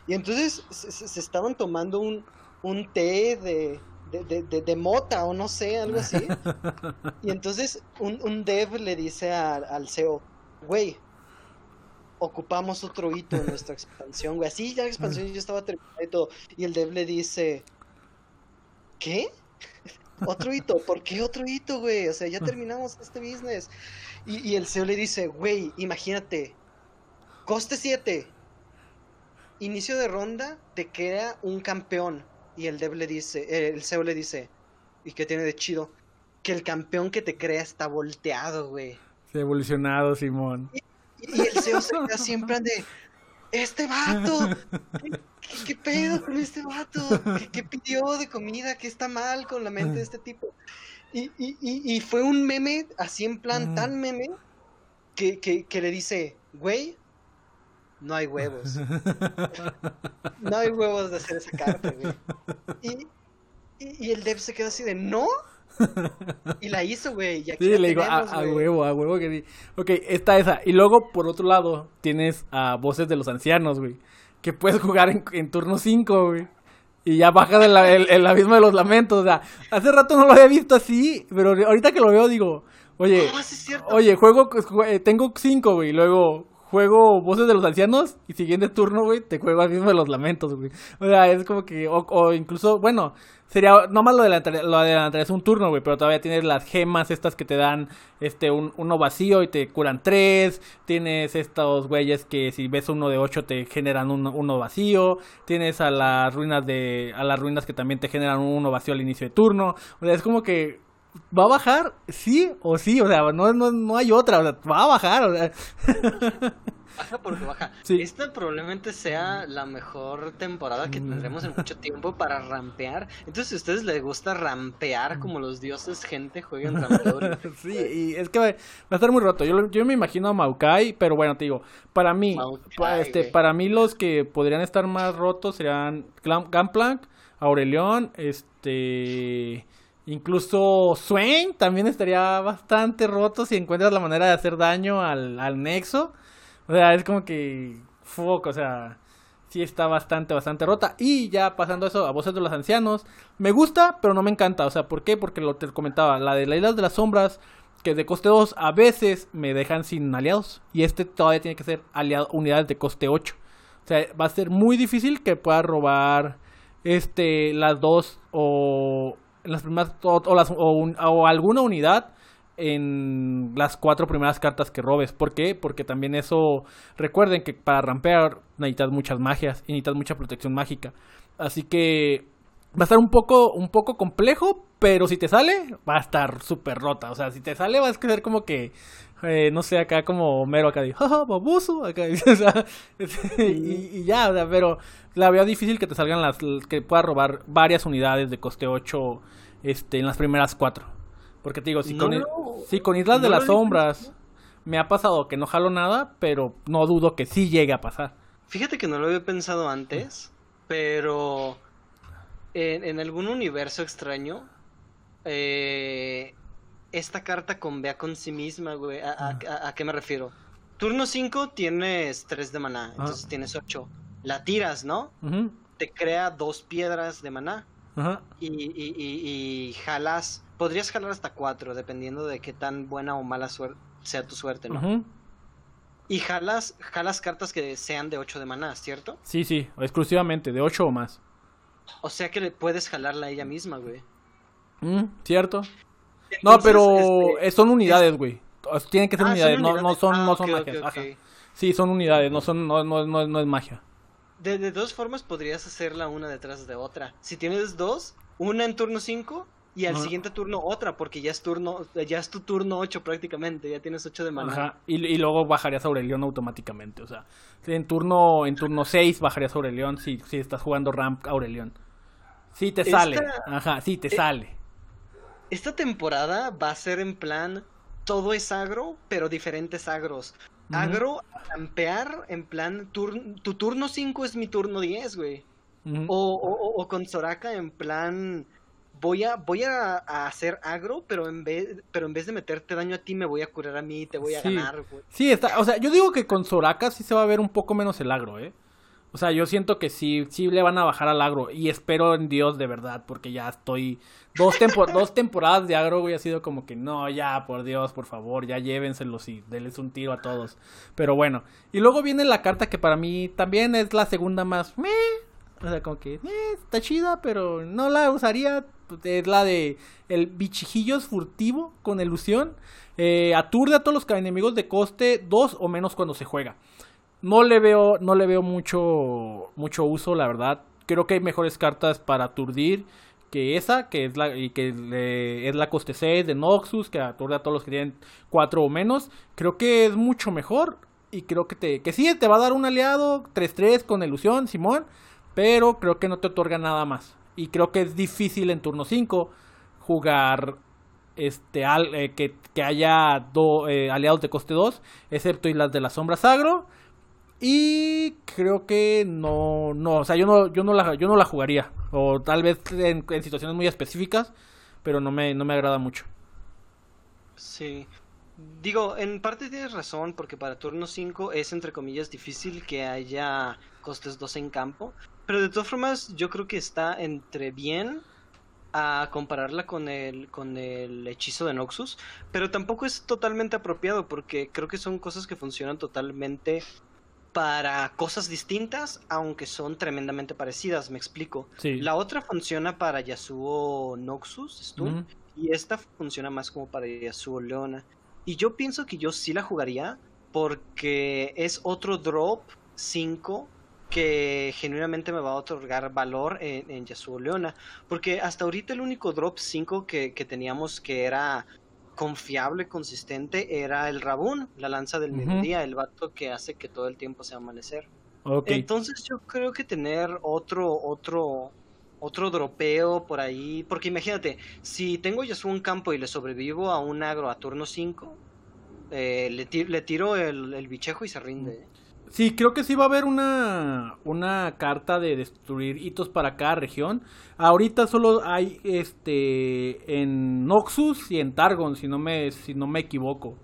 Y entonces se, estaban tomando un, un té de, de, de, de, mota o no sé, algo así. Y entonces un, un dev le dice al CEO, güey, ocupamos otro hito en nuestra expansión, güey. Así ya la expansión ya estaba terminada y todo. Y el dev le dice, ¿qué? otro hito, ¿por qué otro hito, güey? O sea, ya terminamos este business. Y, el CEO le dice, güey, imagínate, coste 7, inicio de ronda, te queda un campeón. Y el dev le dice, eh, el CEO le dice, ¿y qué tiene de chido? Que el campeón que te crea está volteado, güey. Se ha evolucionado, Simón. Y el CEO se queda siempre de, este vato, ¿qué, pedo con este vato? ¿Qué, pidió de comida? ¿Qué está mal con la mente de este tipo? Y, y, y, fue un meme, así en plan, tan meme, que, que, que le dice, güey, no hay huevos. No hay huevos de hacer esa carta, güey. Y, y, el dev se quedó así de, ¿no? Y la hizo, güey. Sí, le digo, a, huevo, a huevo que sí. Ok, está esa. Y luego, por otro lado, tienes a voces de los ancianos, güey. Que puedes jugar en, turno 5, güey. Y ya bajas el, el, abismo de los lamentos. O sea, hace rato no lo había visto así. Pero ahorita que lo veo, digo, oye, oye, juego, eh, tengo 5, güey. Y luego juego voces de los ancianos y siguiente turno, güey, te juego abismo de los lamentos, güey. O sea, es como que, o incluso, bueno, Sería, nomás lo de lo de es un turno, güey, pero todavía tienes las gemas estas que te dan este un, uno vacío y te curan tres. Tienes estos güeyes que si ves uno de ocho te generan un, uno vacío. Tienes a las ruinas de a las ruinas que también te generan uno vacío al inicio de turno. O sea, es como que va a bajar, sí o sí, o sea, no, no, no hay otra, o sea, va a bajar, o sea. baja porque baja. Esta probablemente sea la mejor temporada que tendremos en mucho tiempo para rampear. Entonces, si a ustedes les gusta rampear como los dioses, gente, jueguen rampeadores. sí, y es que va, a estar muy roto. Yo, yo me imagino a Maokai, pero bueno, te digo, para mí, este, para mí los que podrían estar más rotos serían Gunplank, Aurelión, este... Incluso Swain también estaría bastante roto si encuentras la manera de hacer daño al, al nexo. O sea, es como que. Fuck, o sea. Sí está bastante, bastante rota. Y ya pasando eso a de los ancianos. Me gusta, pero no me encanta. O sea, ¿por qué? Porque lo te comentaba. La de la de las Sombras. Que de coste 2 a veces me dejan sin aliados. Y este todavía tiene que ser aliado, unidades de coste 8. O sea, va a ser muy difícil que pueda robar este las dos o las primeras o, las, o alguna unidad en las cuatro primeras cartas que robes. ¿Por qué? Porque también eso, recuerden que para rampear necesitas muchas magias y necesitas mucha protección mágica. Así que va a estar un poco, un poco complejo, pero si te sale, va a estar súper rota. O sea, si te sale, va a ser como que, eh, no sé, acá como mero acá de, jaja, acá, o sea, y, ya, o sea, pero la veo difícil que te salgan las, que pueda robar varias unidades de coste 8 este, en las primeras cuatro. Porque te digo, si, con, con Islas de las Sombras me ha pasado que no jalo nada, pero no dudo que sí llegue a pasar. Fíjate que no lo había pensado antes, pero en, algún universo extraño, eh, esta carta convea con sí misma, güey. ¿A, a, qué me refiero? Turno 5 tienes 3 de maná, entonces tienes 8. La tiras, ¿no? Te crea dos piedras de maná. y, y, y, jalas podrías jalar hasta cuatro, dependiendo de qué tan buena o mala suerte sea tu suerte, ¿no? Y jalas, jalas cartas que sean de 8 de maná, ¿cierto? Sí, sí, exclusivamente, de 8 o más. O sea que le puedes jalarla a ella misma, güey. Mm, ¿Cierto? no, pero este, eh, son unidades, güey. Tienen que ser Ah, unidades, ¿son no, no son, Ah, no son magias. Sí, son unidades, no son, no, no, no, no es magia. De, de dos formas podrías hacerla una detrás de otra. Si tienes dos, una en turno 5 y al siguiente turno otra, porque ya es turno, ya es tu turno 8 prácticamente, ya tienes 8 de maná. Ajá. Y, y luego bajarías a Aurelión automáticamente. O sea, en turno, en turno 6 bajarías a Aurelión si, si estás jugando ramp Aurelión. Sí te Esta- sale. Ajá, sí te eh, sale. Esta temporada va a ser en plan, todo es agro, pero diferentes agros. Ujú. Agro, campear, en plan, tur- tu turno 5 es mi turno 10, güey. O- o- o con Soraka en plan voy a voy a, a hacer agro, pero en vez pero en vez de meterte daño a ti me voy a curar a mí y te voy a Sí. ganar, güey. Sí, está, o sea, yo digo que con Soraka sí se va a ver un poco menos el agro, ¿eh? O sea, yo siento que sí, sí le van a bajar al agro y espero en Dios de verdad, porque ya estoy dos, tempo- dos temporadas de agro, güey, ha sido como que no, ya, por Dios, por favor, ya llévenselos y denles un tiro a todos. Pero bueno, y luego viene la carta que para mí también es la segunda más, meh, o sea, como que, eh, está chida, pero no la usaría. Es la de el bichijillos furtivo con ilusión. Eh, aturde a todos los enemigos de coste 2 o menos cuando se juega. No le veo, no le veo mucho, mucho uso, la verdad. Creo que hay mejores cartas para aturdir que esa, que es la, que es la coste 6 de Noxus, que aturde a todos los que tienen 4 o menos. Creo que es mucho mejor. Y creo que te, que sí, te va a dar un aliado 3-3 con ilusión, Simón. Pero creo que no te otorga nada más. Y creo que es difícil en turno 5 jugar este al, eh, que, que haya do- eh, aliados de coste 2, excepto Islas de las Sombras Agro. Y creo que no, no, o sea, yo no, yo no la, yo no la jugaría. O tal vez en, en situaciones muy específicas, pero no me, no me agrada mucho. Sí. Digo, en parte tienes razón, porque para turno 5 es entre comillas difícil que haya costes 2 en campo. Pero de todas formas, yo creo que está entre bien a compararla con el, con el hechizo de Noxus. Pero tampoco es totalmente apropiado, porque creo que son cosas que funcionan totalmente para cosas distintas, aunque son tremendamente parecidas, me explico. Sí. La otra funciona para Yasuo Noxus, Stun, Ujú. y esta funciona más como para Yasuo Leona. Y yo pienso que yo sí la jugaría porque es otro drop 5 que genuinamente me va a otorgar valor en, en Yasuo Leona. Porque hasta ahorita el único drop 5 que, que teníamos que era confiable, consistente, era el Rabun, la lanza del mediodía, el vato que hace que todo el tiempo sea amanecer. Ok. Entonces yo creo que tener otro, otro, otro dropeo por ahí, porque imagínate, si tengo Yasuo en campo y le sobrevivo a un agro a turno 5, eh, le, ti- le tiro el, el bichejo y se rinde. Sí, creo que sí va a haber una, una carta de destruir hitos para cada región. Ahorita solo hay este en Noxus y en Targon, si no me, si no me equivoco.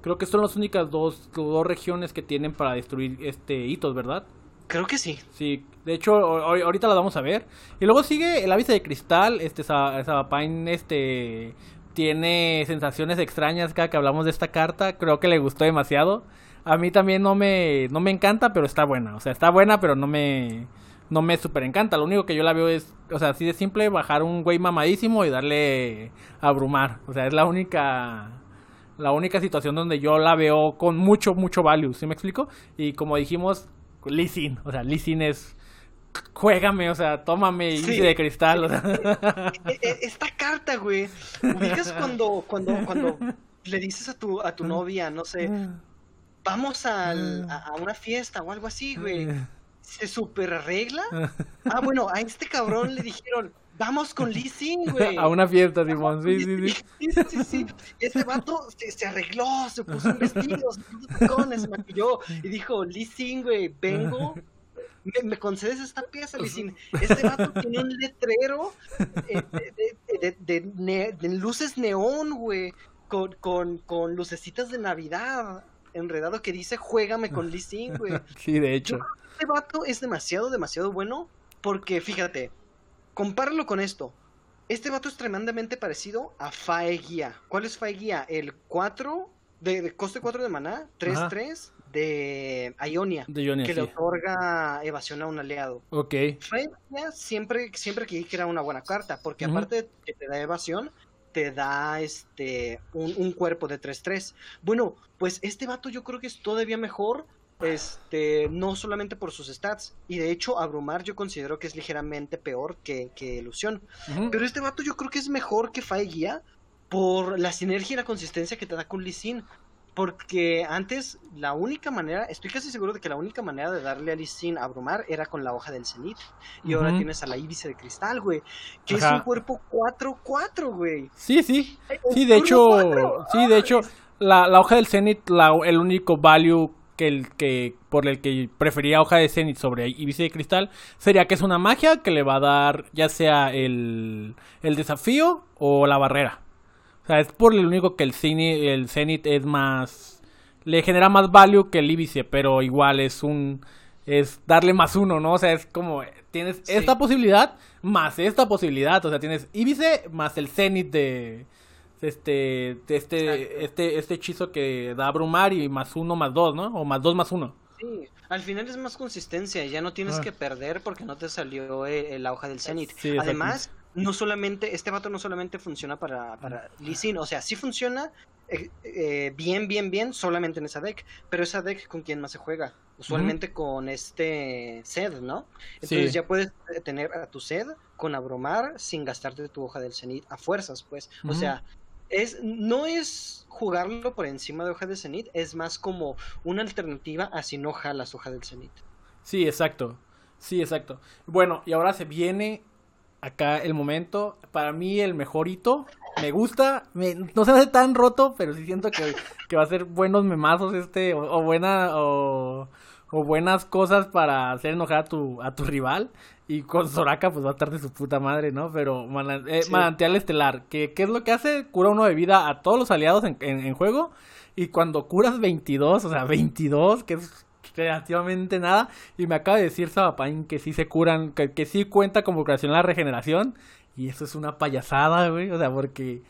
Creo que son las únicas dos, dos regiones que tienen para destruir este hitos, ¿verdad? Creo que sí. Sí, de hecho, ahorita la vamos a ver. Y luego sigue el Aviso de Cristal. Este Sabapain, este tiene sensaciones extrañas cada que hablamos de esta carta. Creo que le gustó demasiado. A mí también no me, no me encanta, pero está buena. O sea, está buena, pero no me, no me super encanta. Lo único que yo la veo es, o sea, así de simple, bajar un güey mamadísimo y darle a abrumar. O sea, es la única, la única situación donde yo la veo con mucho, mucho value. ¿Sí me explico? Y como dijimos, Lee Sin. O sea, Lee Sin es, juégame, o sea, tómame Sí. De cristal. o sea. E- e- Esta carta, güey. Ubicas cuando, cuando, cuando le dices a tu, a tu novia, no sé, vamos al- a, a una fiesta o algo así, güey. Se super arregla. Ah, bueno, a este cabrón le dijeron, vamos con Lee Sin, güey. A una fiesta, Simón. Sí, sí, sí. Sí, sí, Este vato se, se arregló, se puso un vestido, se puso tacones, se maquilló y dijo, Lee Sin, güey, vengo. ¿Me, me concedes esta pieza, Lee Sin? Este vato tiene un letrero eh, de, de luces neón, güey, con, con, con lucecitas de Navidad enredado que dice, juégame con Lee Sin, güey. Sí, de hecho. Este vato es demasiado, demasiado bueno. Porque fíjate, compáralo con esto. Este vato es tremendamente parecido a Faeguía. ¿Cuál es Faeguía? El 4 de, de coste 4 de maná, 3-3, de Ionia, De Ionia, que le otorga evasión a un aliado. Ok. Freyja siempre, siempre creí que era una buena carta, porque aparte de que te da evasión, te da este un, un cuerpo de 3-3. Bueno, pues este vato yo creo que es todavía mejor, este, no solamente por sus stats, y de hecho Abrumar yo considero que es ligeramente peor que, que Ilusión. Pero este vato yo creo que es mejor que Fae Guía por la sinergia y la consistencia que te da con Lee Sin. Porque antes, la única manera, estoy casi seguro de que la única manera de darle a Lee Sin a abrumar era con la hoja del cenit. Y ahora tienes a la íbice de cristal, güey. Que Ajá. es un cuerpo 4-4, güey. Sí, sí. Un Sí, de hecho, cuatro. sí, de hecho, la, la hoja del Zenith, la, el único value que el que por el que prefería hoja de Zenith sobre Ibiza de Cristal sería que es una magia que le va a dar ya sea el, el desafío o la barrera. O sea, es por el único que el Zenith, el Zenith es más le genera más value que el Ibice, pero igual es un es darle más uno, ¿no? O sea, es como tienes Sí. esta posibilidad más esta posibilidad, o sea, tienes Ibice más el Zenith de este de este Exacto. este este hechizo que da abrumar y más uno más dos, ¿no? O más dos más uno. Sí, al final es más consistencia, ya no tienes Ah. que perder porque no te salió eh, la hoja del Zenith. Sí. Además, no solamente, este vato no solamente funciona para, para Lee Sin, o sea, sí funciona eh, eh, bien, bien, bien, solamente en esa deck, pero esa deck con quién más se juega, usualmente con este Zed, ¿no? Entonces Sí. ya puedes eh, tener a tu Zed con Abromar sin gastarte tu hoja del Zenith a fuerzas, pues, o sea, es, no es jugarlo por encima de hoja de Zenith, es más como una alternativa a si no jalas hoja del Zenith. Sí, exacto. Sí, exacto. Bueno, y ahora se viene acá el momento. Para mí el mejor hito. Me gusta. me- no se hace tan roto, pero sí siento que, que va a ser buenos memazos este. O, o buena. O, o buenas cosas para hacer enojar a tu, a tu rival. Y con Soraka pues va a estar de su puta madre, ¿no? Pero mana- eh, Sí. manantial estelar. ¿Qué, ¿Qué es lo que hace? Cura uno de vida a todos los aliados en, en- en juego. Y cuando curas 22, o sea, 22, que es relativamente nada. Y me acaba de decir Sabapain que sí se curan, que, que sí cuenta como curación la regeneración. Y eso es una payasada, güey. O sea, porque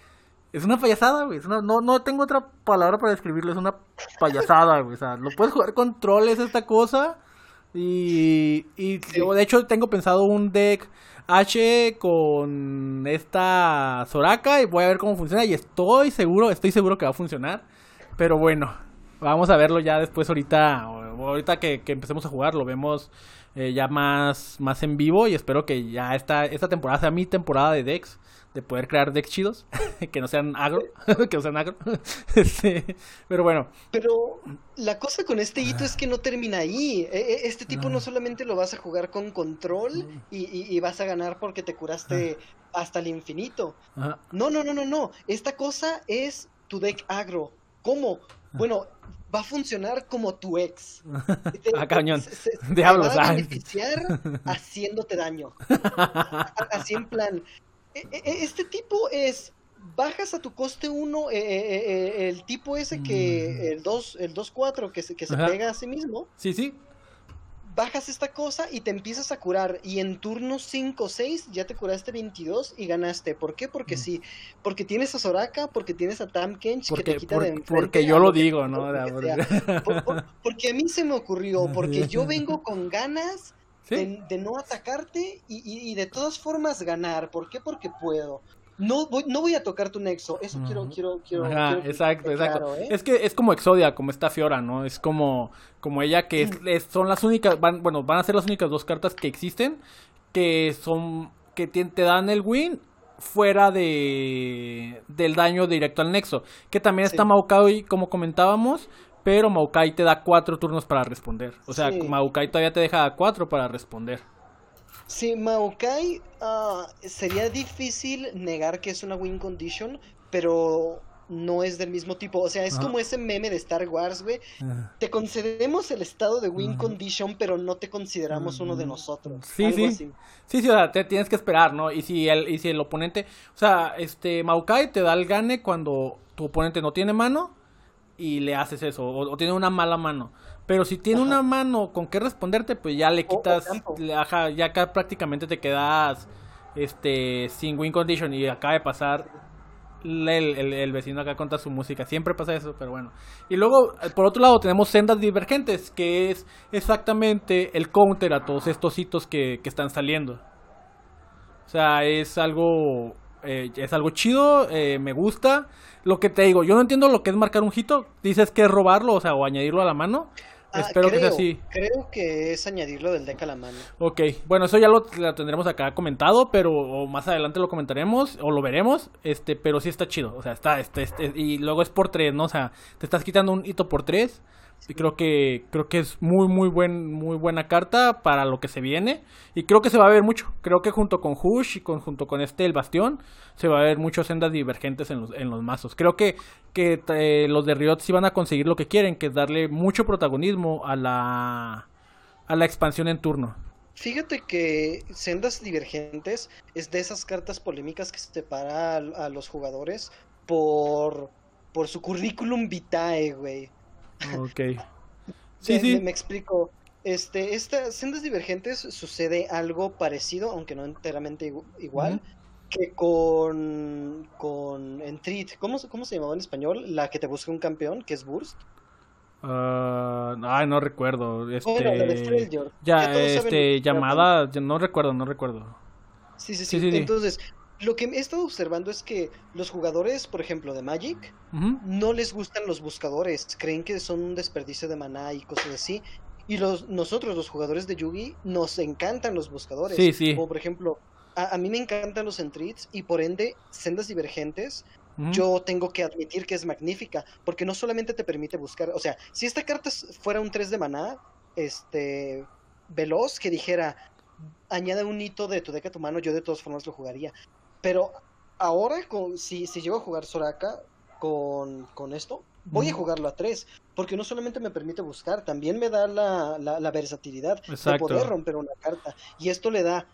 es una payasada, güey. Es una- no, no tengo otra palabra para describirlo. Es una payasada, güey. O sea, lo puedes jugar con troles esta cosa. Y, y yo, de hecho tengo pensado un deck H con esta Soraka y voy a ver cómo funciona y estoy seguro, estoy seguro que va a funcionar. Pero bueno, vamos a verlo ya después ahorita, ahorita que, que empecemos a jugar, lo vemos eh, ya más, más en vivo y espero que ya esta, esta temporada sea mi temporada de decks, de poder crear decks chidos, que no sean agro, que no sean agro. Este, pero bueno, Pero la cosa con este hito es que no termina ahí. E- e- Este tipo no solamente lo vas a jugar con control y, y- y vas a ganar porque te curaste hasta el infinito. ajá, No, no, no, no, no. Esta cosa es tu deck agro. ¿Cómo? Bueno, va a funcionar como tu ex. Te- Ah, cañón. se- se- te Diablos, va a beneficiar haciéndote daño. Así en plan. e- e- Este tipo es. Bajas a tu coste 1 el tipo ese que. El 2 el 2-4 que se, que se Ajá. pega a sí mismo. sí, sí, Bajas esta cosa y te empiezas a curar. Y en turno 5 6 ya te curaste 22 y ganaste. ¿Por qué? Porque Mm. sí. Porque tienes a Soraka, porque tienes a Tam Kench que porque, te quita por- de enfrente porque yo lo digo, ¿no? lo O que sea, sea. Por- por- porque a mí se me ocurrió, porque yo vengo con ganas Sí. de, de no atacarte y, y- y de todas formas ganar. ¿Por qué? Porque puedo. No voy, no voy a tocar tu nexo. Eso quiero, quiero, quiero. Ajá, quiero que exacto, exacto. claro, ¿eh? Es que es como Exodia, como esta Fiora, ¿no? Es como, como ella que es, es- son las únicas, van, bueno, van a ser las únicas dos cartas que existen que son, que te dan el win fuera de del daño directo al nexo. Que también está Sí. Maokai, como comentábamos, pero Maokai te da cuatro turnos para responder. O sea, Sí. Maokai todavía te deja cuatro para responder. Sí, Maokai ah, sería difícil negar que es una win condition, pero no es del mismo tipo. O sea, es Ajá. como ese meme de Star Wars, güey. Te concedemos el estado de win condition, pero no te consideramos uno de Ujú. nosotros. Sí, Algo sí. así. Sí, sí, o sea, te tienes que esperar, ¿no? Y si el, y si el oponente, o sea, este Maokai te da el gane cuando tu oponente no tiene mano y le haces eso, o, o tiene una mala mano. Pero si tiene Ajá. una mano con qué responderte, pues ya le quitas, ajá, ya acá prácticamente te quedas este sin win condition y acaba de pasar el, el, el, vecino acá conta su música. Siempre pasa eso, pero bueno. Y luego, eh, por otro lado, tenemos sendas divergentes, que es exactamente el counter a todos estos hitos que, que están saliendo. O sea, es algo, eh, es algo chido, eh, me gusta. Lo que te digo, yo no entiendo lo que es marcar un hito. Dices que es robarlo, o sea, o añadirlo a la mano. Ah, Espero creo, que sea así. Creo que es añadirlo del deck a la mano. Ok, bueno, eso ya lo, lo tendremos acá comentado, pero o más adelante lo comentaremos o lo veremos, este, pero sí está chido, o sea, está, este, este, y luego es por tres, ¿no? O sea, te estás quitando un hito por tres, creo que, creo que es muy, muy buen, muy buena carta para lo que se viene, y creo que se va a ver mucho, creo que junto con Hush y con, junto con este, el Bastión, se va a ver muchas sendas divergentes en los, en los mazos, creo que, que eh, los de Riot sí van a conseguir lo que quieren, que es darle mucho protagonismo a la a la expansión en turno. Fíjate que Sendas Divergentes es de esas cartas polémicas que separa a, a los jugadores por, por su currículum vitae, güey. Ok. Sí, me, sí. Me, me, explico. Este, esta Sendas Divergentes sucede algo parecido, aunque no enteramente igual, uh -huh. que con, con Entreat. ¿Cómo, ¿Cómo se llamaba en español? La que te busca un campeón, que es Burst. Uh, ay, no recuerdo. Este... Bueno, la de Freljord. Ya, este, llamada, no recuerdo, no recuerdo. Sí sí sí, sí, sí, Entonces, lo que he estado observando es que los jugadores, por ejemplo, de Magic, uh -huh. no les gustan los buscadores. Creen que son un desperdicio de maná y cosas así. Y los, nosotros, los jugadores de Yugi, nos encantan los buscadores. Sí, sí. Como por ejemplo, a, a mí me encantan los entreats y por ende, sendas divergentes yo tengo que admitir que es magnífica, porque no solamente te permite buscar, o sea, si esta carta fuera un 3 de maná, este, veloz, que dijera, añade un hito de tu deck a tu mano, yo de todas formas lo jugaría. Pero ahora, con, si, si llego a jugar Soraka con, con esto, voy a jugarlo a 3, porque no solamente me permite buscar, también me da la, la, la versatilidad Exacto. de poder romper una carta, y esto le da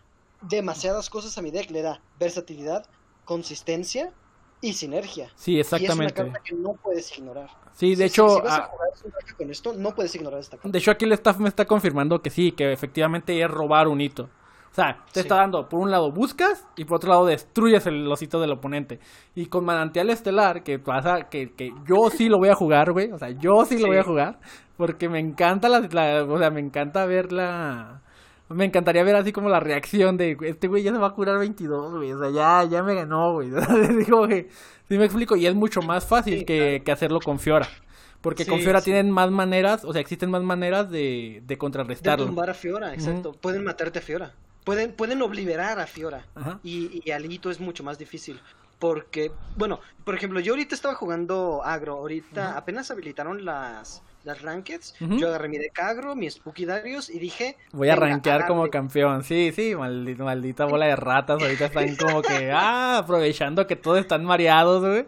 demasiadas cosas a mi deck, le da versatilidad, consistencia, y sinergia. Sí, exactamente. Y es una carta que no puedes ignorar. Sí, de hecho. Si, si vas a jugar con esto, no puedes ignorar esta carta. De hecho, aquí el staff me está confirmando que sí, que efectivamente es robar un hito. O sea, te sí. está dando, por un lado buscas y por otro lado destruyes el, los hitos del oponente. Y con Manantial Estelar, que pasa, que, que yo sí lo voy a jugar, güey. O sea, yo sí, sí, lo voy a jugar. Porque me encanta la, la, o sea, me encanta ver la, me encantaría ver así como la reacción de este güey ya se va a curar 22, güey. O sea, ya, ya me ganó, güey. Digo, güey. Sí me explico. Y es mucho más fácil sí, que, claro. que, hacerlo con Fiora. Porque sí, con Fiora sí. tienen más maneras, o sea, existen más maneras de, de contrarrestarlo. De tumbar a Fiora, exacto. Pueden matarte a Fiora. Pueden, pueden obligar a Fiora. Y, y al hito es mucho más difícil. Porque, bueno, por ejemplo, yo ahorita estaba jugando agro. Ahorita uh -huh. apenas habilitaron las las rankeds, uh -huh. yo agarré mi decagro, mi Spooky Darius y dije... Voy a rankear como campeón, sí, sí, maldita, maldita bola de ratas, ahorita están como que, ah, aprovechando que todos están mareados, güey.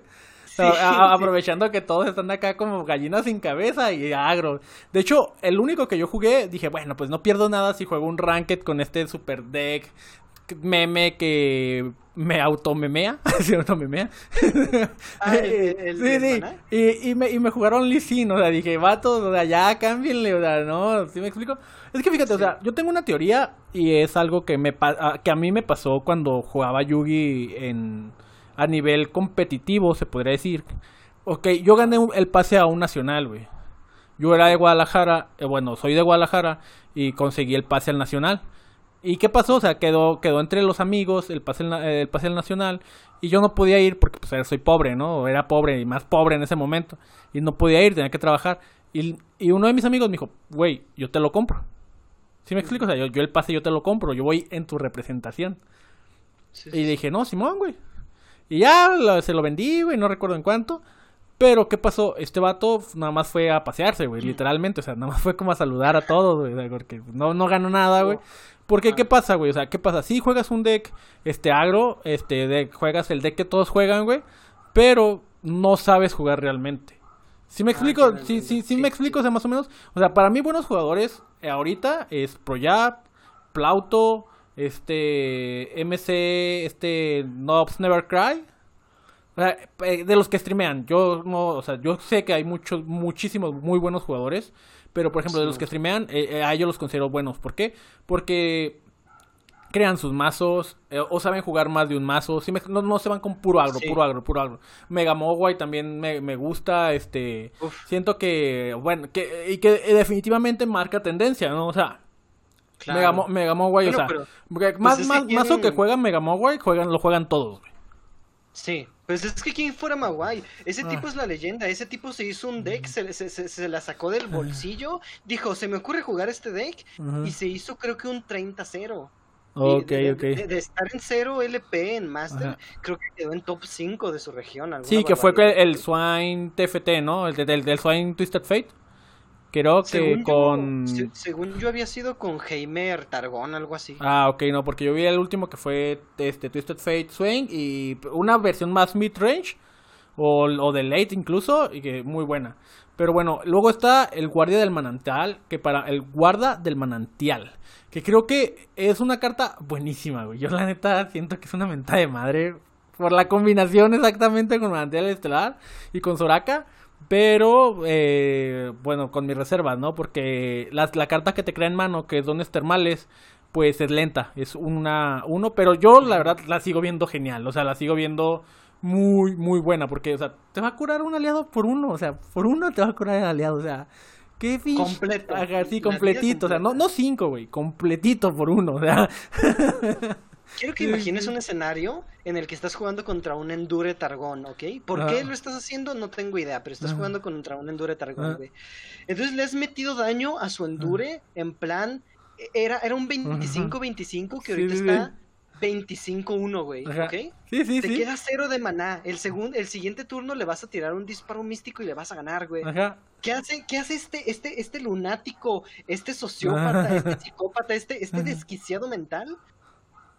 Sí, a, a, aprovechando que todos están acá como gallinas sin cabeza y agro. De hecho, el único que yo jugué, dije, bueno, pues no pierdo nada si juego un ranked con este super deck meme que me automemea, ¿se automemea? Ah, el, el, sí, sí, y, y, me, y me jugaron Lee Sin, o sea, dije, vatos, o sea, ya cámbienle, o sea, no, ¿sí me explico? Es que fíjate, sí. o sea, yo tengo una teoría y es algo que me que a mí me pasó cuando jugaba Yugi en a nivel competitivo, se podría decir. Ok, yo gané el pase a un nacional, güey. Yo era de Guadalajara, eh, bueno, soy de Guadalajara y conseguí el pase al nacional. ¿Y qué pasó? O sea, quedó, quedó entre los amigos el pase, el pase nacional y yo no podía ir porque pues soy pobre, ¿no? Era pobre y más pobre en ese momento y no podía ir, tenía que trabajar. Y, y uno de mis amigos me dijo, güey, yo te lo compro. ¿Sí me explico? O sea, yo, yo, el pase yo te lo compro, yo voy en tu representación. Sí, sí. Y dije, no, Simón, güey. Y ya lo, se lo vendí, güey, no recuerdo en cuánto. Pero, ¿qué pasó? Este vato nada más fue a pasearse, güey, literalmente. O sea, nada más fue como a saludar a todos, güey, porque no, no ganó nada, güey. Porque, ¿qué pasa, güey? O sea, ¿qué pasa? Si sí, juegas un deck, este, agro, este, deck, juegas el deck que todos juegan, güey, pero no sabes jugar realmente. ¿Sí me explico? Ah, sí, sí, sí, me explico, o sea, más o menos. O sea, para mí buenos jugadores eh, ahorita es Proyap, Plauto, este, MC, este, Nobs Never Cry. O sea, eh, de los que streamean, yo no, o sea, yo sé que hay muchos, muchísimos muy buenos jugadores, pero por ejemplo, de los que streamean, eh, eh, a ellos los considero buenos. ¿Por qué? Porque crean sus mazos eh, o saben jugar más de un mazo. Sí me- no, no se van con puro agro, Sí. puro agro, puro agro. Mega Mogwai también me, me gusta. Este, Uf. siento que, bueno, que, y que definitivamente marca tendencia, ¿no? O sea, Claro. Bueno, o sea, pero, más, es que más, mazo que juegan Mega Mogwai, juegan, lo juegan todos, güey. Sí, pues es que quién fuera Maguay. Ese Ah. tipo es la leyenda. Ese tipo se hizo un deck, se, se, se- se la sacó del bolsillo. Dijo, se me ocurre jugar este deck. Y se hizo, creo que un 30-0. Y Ok, de, ok. De, de estar en 0 LP en Master, Ajá. creo que quedó en top 5 de su región. Sí, que fue barbaridad. el Swine TFT, ¿no? El de- del, del Swine Twisted Fate. Creo que Según yo- con... se- según yo había sido con Heimer Targón, algo así. Ah, ok, no, porque yo vi el último que fue este Twisted Fate Swing y una versión más mid-range o, o de late incluso y que muy buena. Pero bueno, luego está el Guardia del Manantial, que para el Guarda del Manantial, que creo que es una carta buenísima, güey. Yo la neta siento que es una mentada de madre por la combinación exactamente con Manantial Estelar y con Soraka. Pero, eh, bueno, con mis reservas, ¿no? Porque la, la carta que te crea en mano, que es Dones Termales, pues es lenta, es una uno, pero yo la verdad la sigo viendo genial, o sea, la sigo viendo muy, muy buena, porque, o sea, te va a curar un aliado por uno, o sea, por uno te va a curar el aliado, o sea, qué fish. Completo. Ajá, sí, La tira completito, o sea, no, no cinco, güey, completito por uno, o sea. Quiero que imagines un escenario en el que estás jugando contra un Endure Targón, ¿ok? ¿Por qué lo estás haciendo? No tengo idea, pero estás jugando contra un Endure Targón, güey. Entonces le has metido daño a su Endure en plan... Era, era un 25-25 que ahorita sí, está 25-1, güey, Ajá. ¿ok? Sí, sí, Te sí. queda cero de maná. El, segun- el siguiente turno le vas a tirar un disparo místico y le vas a ganar, güey. Ajá. ¿Qué hace, qué hace este, este, este lunático, este sociópata, este psicópata, este, este desquiciado mental?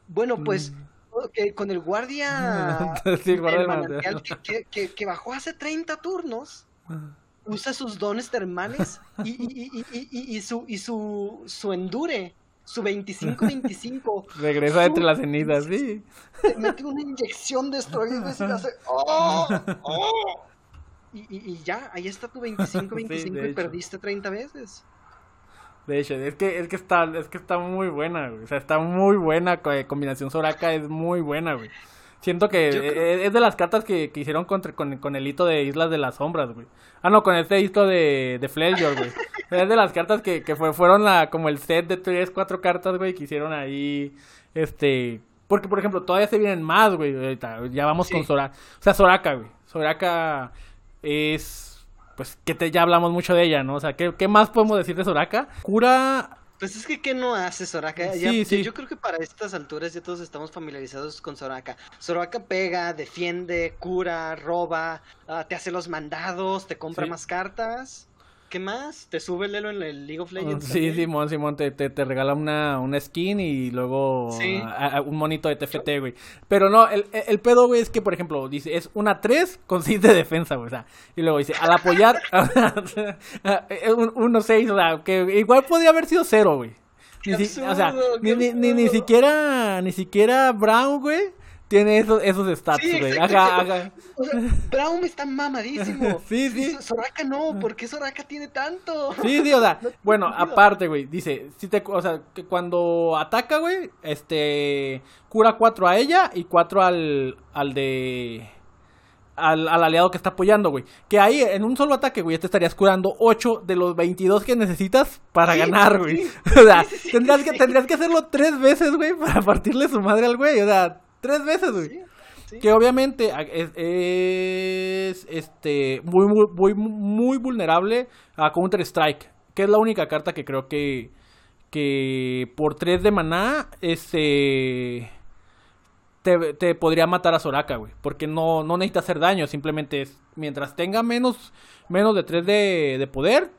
Bueno, pues ok, con el guardia Mm. Sí, guardia del manantial que, que- que- bajó hace 30 turnos, usa sus dones termales y, y- y- y- su, y su, su endure, su 25-25, Regresa entre las cenizas, sí. te mete una inyección de esteroides y le hace ¡Oh! ¡Oh! Y, y- y ya, ahí está tu 25-25 Sí, y perdiste 30 veces. De hecho, es que, es que está, es que está muy buena, güey. O sea, está muy buena. eh, Combinación Soraka es muy buena, güey. Siento que creo- es de las cartas que, que hicieron contra, con, con el hito de Islas de las Sombras, güey. Ah, no, con este hito de, de Fledgor, güey. es de las cartas que, que fue, fueron la, como el set de tres, cuatro cartas, güey, que hicieron ahí, este... Porque, por ejemplo, todavía se vienen más, güey. Ahorita, ya vamos Sí. con Soraka. O sea, Soraka, güey. Soraka es... Pues que te, ya hablamos mucho de ella, ¿no? O sea, ¿qué, qué más podemos decir de Soraka? Cura Pues es que, ¿qué no hace Soraka? Sí, Ya- sí. Yo creo que para estas alturas ya todos estamos familiarizados con Soraka. Soraka pega, defiende, cura, roba, ah, te hace los mandados, te compra Sí. más cartas. ¿Qué más? ¿Te sube el elo en el League of Legends? Sí? Simón, Simón, te, te, te regala una, una skin y luego Sí. a- a- un monito de TFT, güey. Pero no, el, el pedo, güey, es que, por ejemplo, dice, es una 3 con 6 de defensa, güey. O sea, y luego dice, al apoyar, un, uno 6, o sea, que igual podría haber sido 0, güey. Ni si- o sea, absurdo, ni, ni, ni, ni absurdo. siquiera, ni siquiera Brown, güey, tiene esos, esos stats, Sí, güey. Ajá, ajá. O sea, Braum está mamadísimo. Sí, sí. Soraka no, ¿por qué Soraka tiene tanto? Sí, sí, o sea, No bueno, sentido. aparte, güey, dice, si te, o sea, que cuando ataca, güey, este, cura 4 a ella y 4 al, al de, al, al aliado que está apoyando, güey. Que ahí, en un solo ataque, güey, ya te estarías curando 8 de los 22 que necesitas para Sí, ganar, güey. sí. O sea, tendrías, que, tendrías que hacerlo tres veces, güey, para partirle su madre al güey, o sea, tres veces, güey. Sí, sí. Que obviamente es, es, este muy, muy, muy, vulnerable a Counter Strike. Que es la única carta que creo que, que por 3 de maná este, te, te podría matar a Soraka, güey. Porque no, no necesita hacer daño. Simplemente es, mientras tenga menos, menos de 3 de, de poder,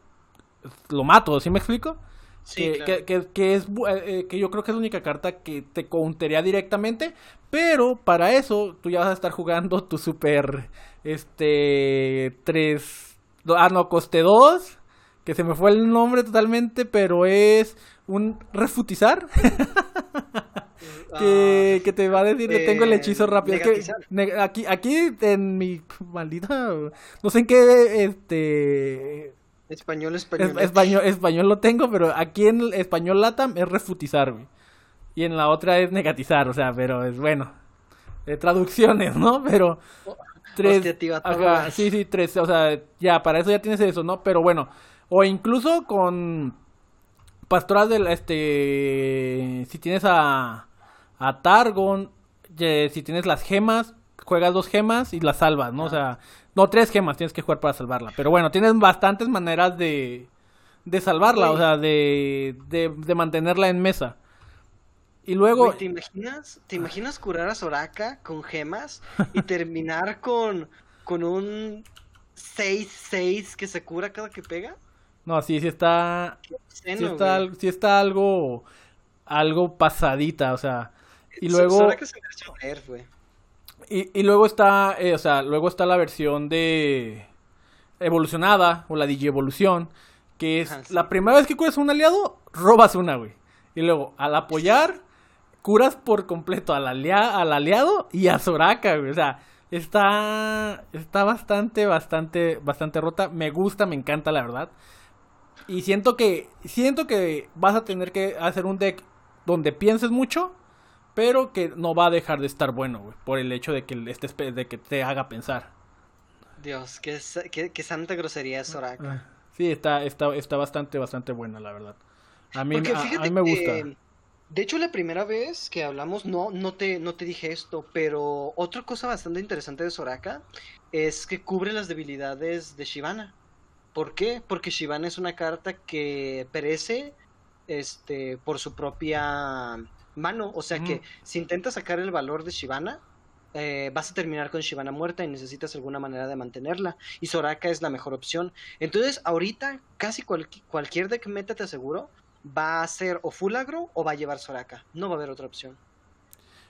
lo mato. ¿Sí me explico? Sí, que, claro. que, que- que es eh, eh, que yo creo que es la única carta que te countería directamente pero para eso tú ya vas a estar jugando tu super este 3 ah no coste 2 que se me fue el nombre totalmente pero es un refutizar que, Ah, que te va a decir que tengo el eh, hechizo rápido Es que aquí aquí en mi maldita no sé en qué este Español, es- español. español, español lo tengo, pero aquí en el español latam es refutizar, güey. Y en la otra es negatizar, o sea, pero es bueno. De traducciones, ¿no? Pero tres. Ajá, sí, sí, tres. O sea, ya, para eso ya tienes eso, ¿no? Pero bueno, o incluso con pastoras del, este, si tienes a, a Targon, si tienes las gemas, juegas dos gemas y las salvas, ¿no? O sea, no, tres gemas tienes que jugar para salvarla. Pero bueno, tienes bastantes maneras de, de salvarla, o sea, de, de, de mantenerla en mesa. Y luego, Güey, ¿te imaginas, ¿te imaginas curar a Soraka con gemas y terminar con, con un 6-6 que se cura cada que pega? no, sí, sí está, sí Obsceno, está, güey. al- sí está algo, algo pasadita, o sea, y luego... Soraka se merece morir, güey. Y, y luego está, eh, o sea, luego está la versión de evolucionada o la digievolución, que es Ajá, sí. la primera vez que curas a un aliado, robas una, güey. Y luego, al apoyar, curas por completo al, alia- al aliado y a Soraka, güey. O sea, está, está bastante, bastante, bastante rota. Me gusta, me encanta, la verdad. Y siento que, siento que vas a tener que hacer un deck donde pienses mucho, pero que no va a dejar de estar bueno, güey, por el hecho de que estés pe- de que te haga pensar. Dios, qué, qué, qué santa grosería es Soraka. Sí, está, está, está bastante, bastante buena, la verdad. A mí, a- a, mí me gusta. que, de hecho, la primera vez que hablamos, no, no te, no te dije esto, pero otra cosa bastante interesante de Soraka es que cubre las debilidades de Shivana. ¿Por qué? Porque Shivana es una carta que perece este, por su propia mano. O sea que si intentas sacar el valor de Shivana, eh, vas a terminar con Shivana muerta y necesitas alguna manera de mantenerla. Y Soraka es la mejor opción. Entonces, ahorita, casi cualqui- cualquier deck meta, te aseguro, va a ser o full agro o va a llevar Soraka. No va a haber otra opción.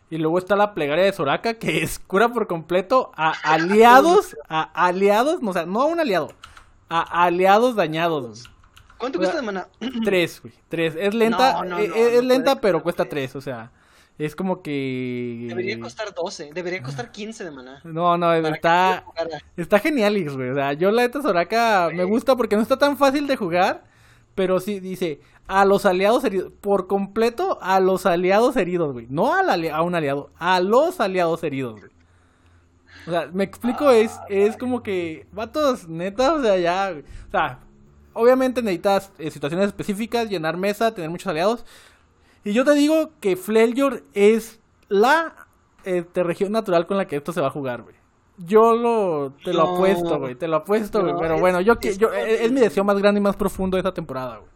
Y luego está la plegaria de Soraka, que es cura por completo a aliados, a aliados, no, o sea, no a un aliado, a aliados dañados. ¿Cuánto O sea, cuesta de mana? Tres, güey, tres. Es lenta, No, no, eh, es, lenta, pero cuesta tres. tres, o sea, es como que... Debería costar 12, debería costar 15 de mana. No, no, está... Está genial, güey. O sea, yo la neta Soraka me gusta porque no está tan fácil de jugar. Pero sí dice a los aliados heridos. Por completo a los aliados heridos, güey. No a un aliado, a los aliados heridos, güey. O sea, me explico, es, es como que, vatos, neta, o sea, ya, güey. O sea, obviamente necesitas eh, situaciones específicas, llenar mesa, tener muchos aliados. Y yo te digo que Flailyor es la este, región natural con la que esto se va a jugar, güey. Yo lo, te lo No. apuesto, güey, te lo apuesto, güey. No, Pero es- bueno, yo, es yo, es, es mi deseo más grande y más profundo de esta temporada, güey.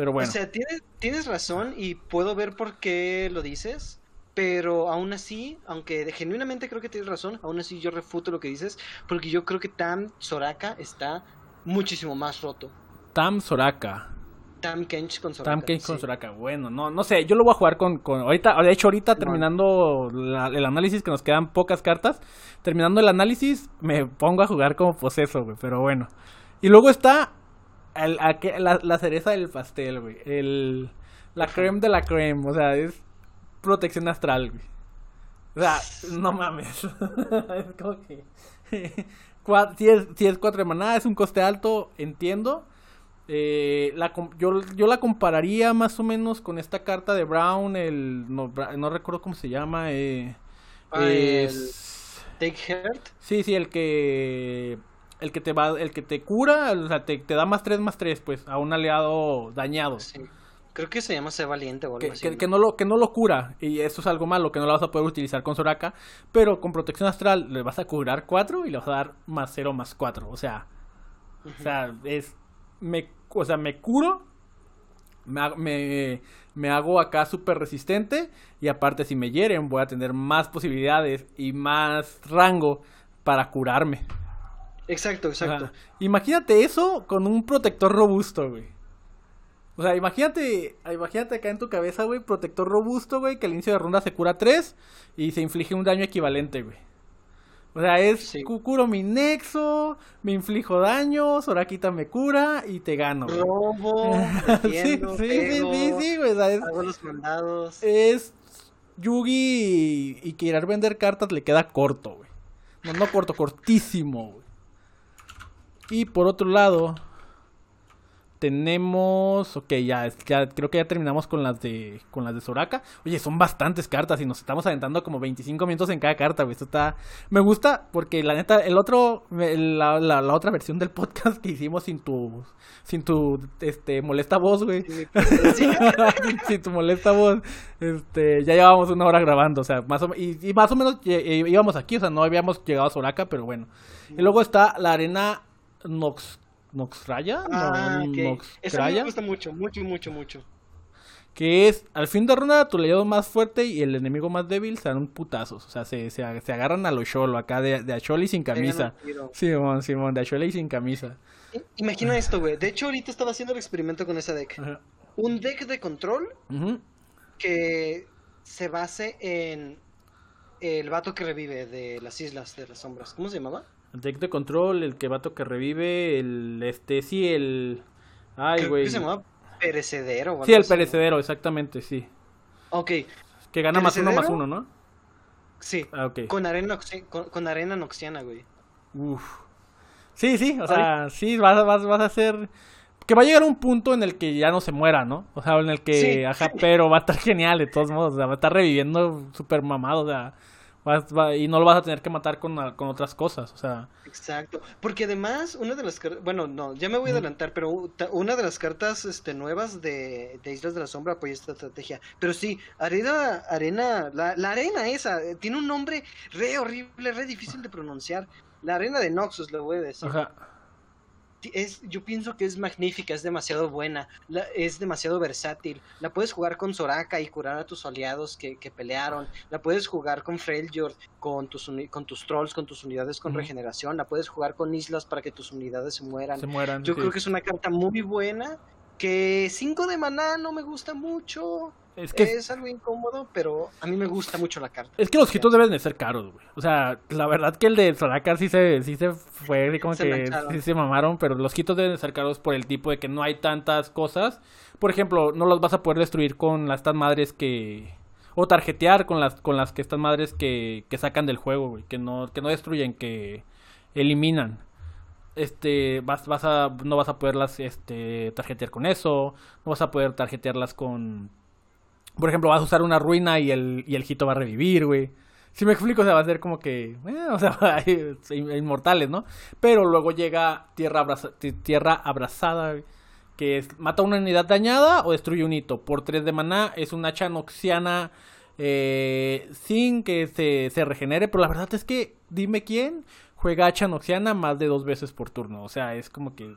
Pero bueno. O sea, tienes, tienes razón y puedo ver por qué lo dices, pero aún así, aunque genuinamente creo que tienes razón, aún así yo refuto lo que dices, porque yo creo que Tam Soraka está muchísimo más roto. Tam Soraka. Tam Kench con Soraka. Tam Kench con sí. Soraka. Bueno, no, no sé, yo lo voy a jugar con, con ahorita, de hecho ahorita terminando la- el análisis, que nos quedan pocas cartas, terminando el análisis, me pongo a jugar como poseso, güey, pero bueno. Y luego está el- aqu- la, la cereza del pastel, güey, el, la creme de la creme, o sea, es protección astral, güey. O sea, no mames. es como que... si, es, si es 4 de maná, es un coste alto, entiendo. Eh, la, yo, yo la compararía más o menos con esta carta de Brown, el no, no recuerdo cómo se llama. Eh, Ah, es- Take Heart. Sí, sí, el que el que te va el que te cura, o sea, te, te da más 3 más 3 pues a un aliado dañado. Sí. Creo que se llama Sé Valiente o algo Que, así. que- ¿no? que no lo, que no lo cura, y eso es algo malo, que no lo vas a poder utilizar con Soraka, pero con protección astral le vas a curar 4 y le vas a dar más 0 más 4, o sea, o sea, es, me, o sea, me curo, me, me, me hago acá súper resistente, y aparte si me hieren voy a tener más posibilidades y más rango para curarme. Exacto, exacto. imagínate eso con un protector robusto, güey. O sea, imagínate, imagínate acá en tu cabeza, güey, protector robusto, güey, que al inicio de ronda se cura 3 y se inflige un daño equivalente, güey. O sea, es Sí. cu- curo mi nexo, me inflijo daño, Sorakita me cura y te gano. güey. Robo, sí, defiendo, sí, sí, pego, sí, sí, güey. o sea, es, hago los mandados. es Yugi y, y querer vender cartas le queda corto, güey. No, no corto, cortísimo, güey. Y por otro lado, tenemos, ok, ya, ya creo que ya terminamos con las de con las de Soraka. Oye, son bastantes cartas y nos estamos aventando como 25 minutos en cada carta, güey. Esto está me gusta porque la neta el otro la, la, la otra versión del podcast que hicimos sin tu sin tu este molesta voz, güey. sin tu molesta voz. Este, ya llevábamos una hora grabando, o sea, más o y, y más o menos íbamos aquí, o sea, no habíamos llegado a Soraka, pero bueno. Y luego está la arena Nox Noxraya. Ah, no, Eso me gusta mucho, mucho, mucho, mucho. Que es, al fin de ronda, tu aliado más fuerte y el enemigo más débil se dan putazos. O sea, se, se, agarran a lo cholo acá, de, de Acholi sin camisa. Simón, Simón, de Acholi sin camisa. Imagina esto, güey. De hecho, ahorita estaba haciendo el experimento con ese deck. Un deck de control que se base en el vato que revive de las Islas de las Sombras. ¿Cómo se llamaba? El deck de control, el que vato que revive, el este, sí, el. Ay, güey. ¿Qué se llama? Perecedero. Sí, el perecedero, exactamente, sí. Ok. Que gana más uno más uno, ¿no? Sí. Ah, okay. Con arena, con, arena noxiana, güey. Uf. Sí, sí, o sea, sí, vas, vas, vas a hacer. Que va a llegar un punto en el que ya no se muera, ¿no? O sea, en el que, ajá, pero va a estar genial de todos modos, o sea, va a estar reviviendo súper mamado, o sea, y no lo vas a tener que matar con, con, otras cosas, o sea. Exacto, porque además una de las bueno, no, ya me voy a adelantar, pero una de las cartas este, nuevas de, Islas de la Sombra apoya esta estrategia. Pero sí, arena, arena, la, la arena esa, eh, tiene un nombre re horrible, re difícil de pronunciar. La arena de Noxus, le voy a decir. Ajá es, yo pienso que es magnífica, es demasiado buena, es demasiado versátil. La puedes jugar con Soraka y curar a tus aliados que, que pelearon. La puedes jugar con Freljord, con tus, con tus trolls, con tus unidades con regeneración. La puedes jugar con islas para que tus unidades se mueran. yo creo que es una carta muy buena. Que 5 de maná no me gusta mucho. Es que es algo incómodo, pero a mí me gusta mucho la carta. Es que los hitos deben de ser caros, güey. O sea, la verdad que el de Soraka sí se, sí se fue, como que sí se mamaron, pero los hitos deben de ser caros por el tipo de que no hay tantas cosas. Por ejemplo, no los vas a poder destruir con las tan madres que o tarjetear con las con las que estas madres que, que sacan del juego, güey, que no que no destruyen, que eliminan. Este, vas, vas a no vas a poderlas este tarjetear con eso, no vas a poder tarjetearlas con por ejemplo, vas a usar una ruina y el, y el hito va a revivir, güey. Si me explico, o sea, va a ser como que, eh, o sea, inmortales, ¿no? Pero luego llega tierra, tierra abrazada, que es, mata una unidad dañada o destruye un hito. Por 3 de maná es una hacha noxiana eh, sin que se, se, regenere, pero la verdad es que, dime quién juega hacha noxiana más de dos veces por turno. O sea, es como que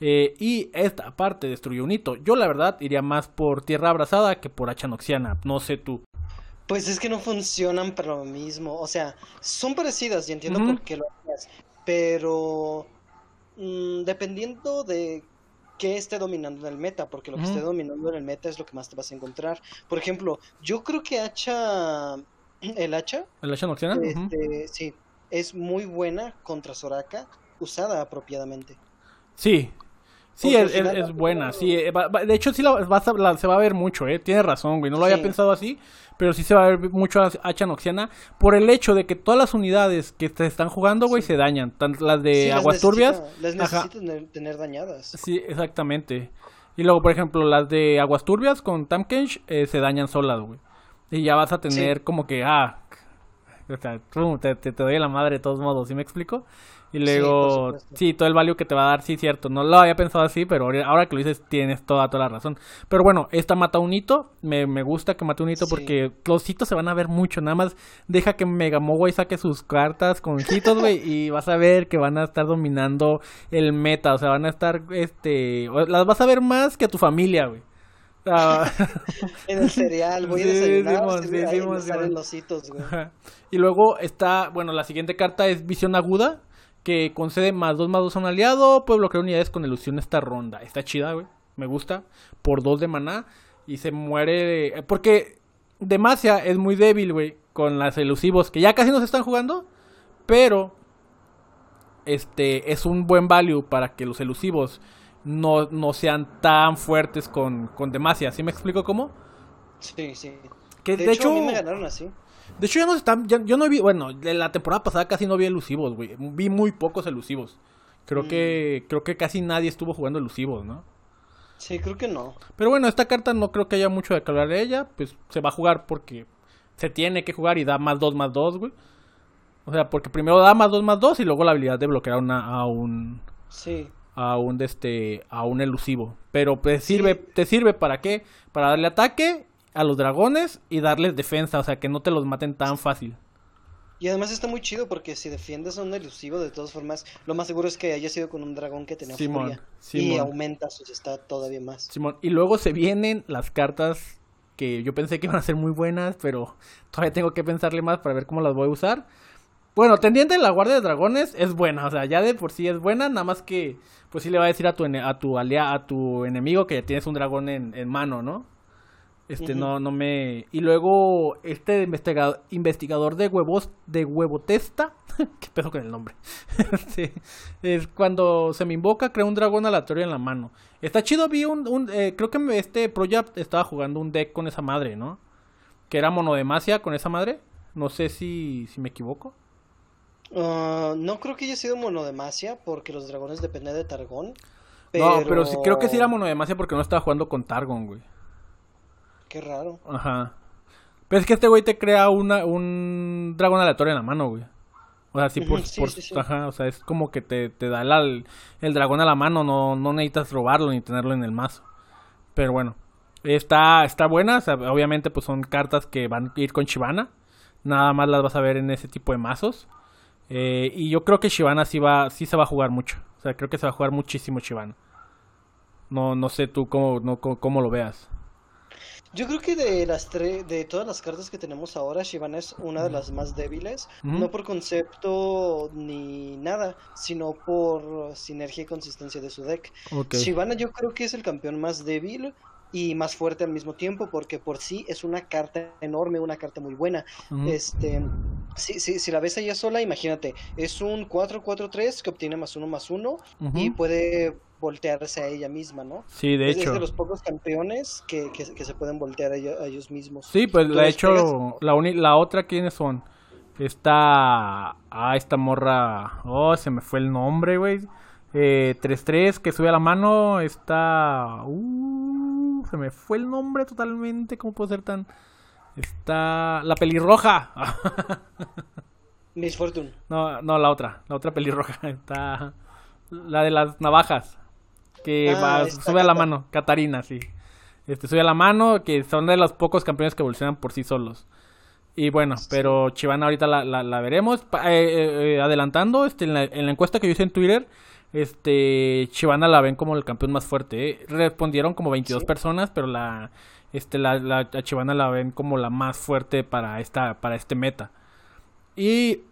eh, y esta parte destruyó un hito. Yo la verdad iría más por Tierra Abrazada que por Achanoxiana. No sé tú. Pues es que no funcionan para lo mismo. O sea, son parecidas y entiendo por qué lo haces. Pero mm, dependiendo de qué esté dominando en el meta, porque lo que esté dominando en el meta es lo que más te vas a encontrar. Por ejemplo, yo creo que hacha, el hacha, el hacha noxiana, este, sí, es muy buena contra Soraka usada apropiadamente. Sí, Sí, es, buena, sí. Eh, de hecho, sí la, se va a ver mucho, ¿eh? Tiene razón, güey. No lo había pensado así, pero sí se va a ver mucho hacha noxiana por el hecho de que todas las unidades que te están jugando, güey, se dañan. Tanto las de aguas turbias. Las necesitan tener dañadas. Sí, exactamente. Y luego, por ejemplo, las de aguas turbias con Tamkench eh, se dañan solas, güey. Y ya vas a tener como que, ah, o sea, te, te, te doy la madre de todos modos, ¿sí me explico? Y luego, sí, todo el value que te va a dar, sí, cierto. No lo había pensado así, pero ahora que lo dices, tienes toda, toda la razón. Pero bueno, esta mata un hito. Me, me gusta que mate un hito porque los hitos se van a ver mucho. Nada más deja que Megamogwai saque sus cartas con hitos, güey, y vas a ver que van a estar dominando el meta. O sea, van a estar, este. Las vas a ver más que a tu familia, güey. en el cereal, voy a desayunar, sí, los hitos, güey. Y luego está, bueno, la siguiente carta es Visión Aguda que concede más 2 más 2 a un aliado, puede bloquear unidades con ilusión esta ronda. Está chida, güey. Me gusta. Por 2 de maná. Y se muere. De... Porque Demacia es muy débil, güey. Con las elusivos. Que ya casi no se están jugando. Pero. Este. Es un buen value para que los elusivos. No, no sean tan fuertes con, con Demacia. ¿Sí me explico cómo? Sí, sí. Que de, hecho, a mí me ganaron así. De hecho, ya no están. yo no vi. Bueno, de la temporada pasada casi no vi elusivos, güey. Vi muy pocos elusivos. Creo que creo que casi nadie estuvo jugando elusivos, ¿no? Sí, creo que no. Pero bueno, esta carta no creo que haya mucho de que hablar de ella. Pues se va a jugar porque se tiene que jugar y da más 2 más 2, güey. O sea, porque primero da más 2 más 2 y luego la habilidad de bloquear una, a un. Sí. A un este. a un elusivo. Pero pues sirve, te sirve para qué? Para darle ataque a los dragones y darles defensa. O sea que no te los maten tan fácil. Y además está muy chido porque si defiendes a un elusivo, de todas formas, lo más seguro es que haya sido con un dragón que tenía Simón, furia. Simón. Y aumenta su está todavía más. Simón. Y luego se vienen las cartas que yo pensé que iban a ser muy buenas, pero todavía tengo que pensarle más para ver cómo las voy a usar. Bueno, tendiente de la Guardia de Dragones es buena, o sea, ya de por sí es buena, nada más que pues sí le va a decir a tu a tu alia a tu enemigo que ya tienes un dragón en, en mano, ¿no? Este no no me y luego este investigador investigador de huevos de huevo testa, qué pedo con el nombre. Sí, es cuando se me invoca crea un dragón aleatorio en la mano. Está chido, vi un, un eh, creo que me- este Project estaba jugando un deck con esa madre, ¿no? Que era monodemacia con esa madre. No sé si si me equivoco. Ah, no creo que haya sido monodemacia porque los dragones dependen de Targón. No, pero sí, creo que sí era monodemacia porque no estaba jugando con Targon, güey. Qué raro. Ajá. Pero es que este güey te crea una, un dragón aleatorio en la mano, güey. O sea, sí, por, sí, por- sí. Ajá, o sea, es como que te, te da el, el dragón a la mano, no, no necesitas robarlo ni tenerlo en el mazo. Pero bueno, está, está buena, o sea, obviamente pues son cartas que van a ir con Shivana. Nada más las vas a ver en ese tipo de mazos. Eh, y yo creo que Shivana sí, va, sí se va a jugar mucho. O sea, creo que se va a jugar muchísimo Shivana. No, no sé tú cómo, no, cómo, cómo lo veas. Yo creo que de las tres, de todas las cartas que tenemos ahora, Shivana es una de las más débiles, no por concepto ni nada, sino por sinergia y consistencia de su deck. Ok. Shivana yo creo que es el campeón más débil y más fuerte al mismo tiempo, porque por sí es una carta enorme, una carta muy buena. Este, si, si, si la ves ella sola, imagínate, es un 4-4-3 que obtiene más uno más uno y puede voltearse a ella misma, ¿no? Sí, de es, es hecho. de los pocos campeones que, que, que se pueden voltear a ellos, a ellos mismos. Sí, pues les hecho. pegas. La, uni- la otra, ¿quiénes son? Esta. Ah, esta morra. Oh, se me fue el nombre, güey. Eh, 3-3 que sube a la mano. Está. Uh, se me fue el nombre totalmente. ¿Cómo puede ser tan.? Está. La pelirroja. Miss Fortune. no, no, la otra. La otra pelirroja. Está. La de las navajas. Que Ah, va, sube a la mano. Catarina, sí. Este, sube a la mano. Que son de los pocos campeones que evolucionan por sí solos. Y bueno, pero Chivana ahorita la, la, la veremos. Eh, eh, eh, adelantando, este, en la, en la encuesta que yo hice en Twitter, este, Chivana la ven como el campeón más fuerte. ¿eh? Respondieron como 22 Sí. personas, pero la, este, la, la, a Chivana la ven como la más fuerte para esta, para este meta. Y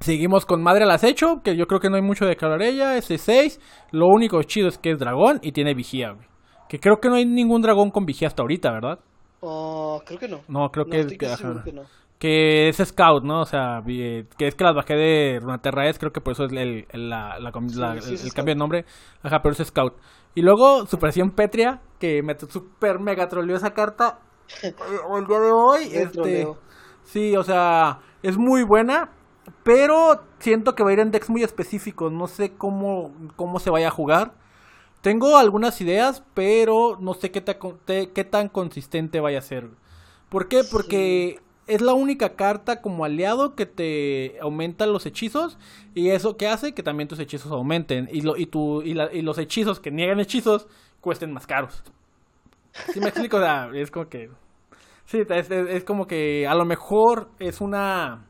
seguimos con Madre al Acecho, que yo creo que no hay mucho de que hablar ella. Es 6. Lo único chido es que es dragón y tiene vigía, güey. Que creo que no hay ningún dragón con vigía hasta ahorita, ¿verdad? Oh, creo que no. No, creo No, que, estoy que- casi ajá. seguro que no. que es Scout, ¿no? O sea, que es que las bajé de Runaterra es, creo que por eso es el, el- la- la com- Sí, la- sí el, es el Scout. cambio de nombre. Ajá, pero es Scout. Y luego Supresión Petria, que me super mega troleó esa carta. eh, el día de hoy, Me este, sí, o sea, es muy buena, pero siento que va a ir en decks muy específicos. No sé cómo, cómo se vaya a jugar. Tengo algunas ideas, pero no sé qué, ta- qué tan consistente vaya a ser. ¿Por qué? Porque es la única carta como aliado que te aumenta los hechizos y eso que hace que también tus hechizos aumenten y, lo, y, tu, y, la- y los hechizos que niegan hechizos cuesten más caros. ¿Sí me explico? O sea, es como que... Sí, es, es- es como que a lo mejor es una...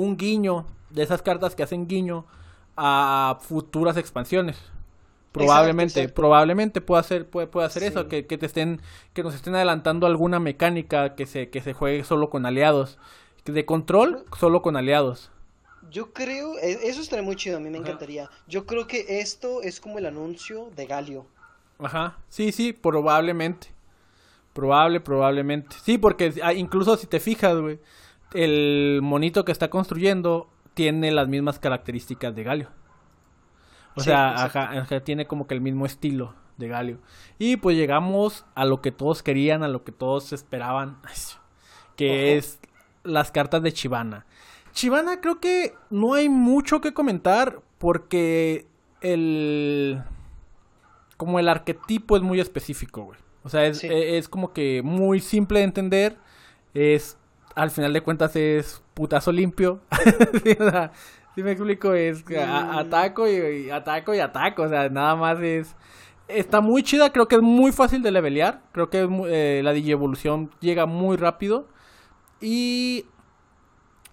Un guiño de esas cartas que hacen guiño a futuras expansiones. Probablemente, exacto. probablemente pueda hacer, puede, puede hacer Sí. eso, que, que te estén, que nos estén adelantando alguna mecánica que se, que se juegue solo con aliados. De control, solo con aliados. Yo creo, e- eso estaría muy chido, a mí me Ajá. encantaría. Yo creo que esto es como el anuncio de Galio. Ajá, sí, sí, probablemente. Probable, probablemente. Sí, porque ah, incluso si te fijas, güey, el monito que está construyendo tiene las mismas características de Galio. O Sí, sea, exacto. ajá, ajá, tiene como que el mismo estilo de Galio. Y pues llegamos a lo que todos querían, a lo que todos esperaban, que Ojo. es las cartas de Chivana. Chivana creo que no hay mucho que comentar porque el como el arquetipo es muy específico, güey. O sea, es, Sí. e- es como que muy simple de entender. Es, al final de cuentas, es putazo limpio. Sí, si me explico, es a- Mm. ataco y, y ataco y ataco. O sea, nada más es. Está muy chida, creo que es muy fácil de levelear. Creo que es mu- eh, la digievolución llega muy rápido. Y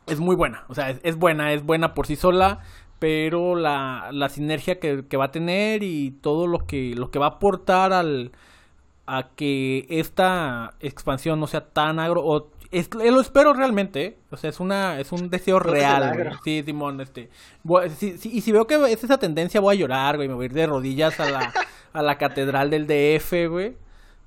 es muy buena. O sea, es, es buena, es buena por sí sola. Pero la, la sinergia que, que va a tener y todo lo que, lo que va a aportar al, a que esta expansión no sea tan agro. O, es- lo espero realmente, ¿eh? O sea, es una es un deseo real, güey. Sí, Simón, este. voy- y si veo que es esa tendencia, voy a llorar, güey. Me voy a ir de rodillas a la, a la catedral del DF, güey.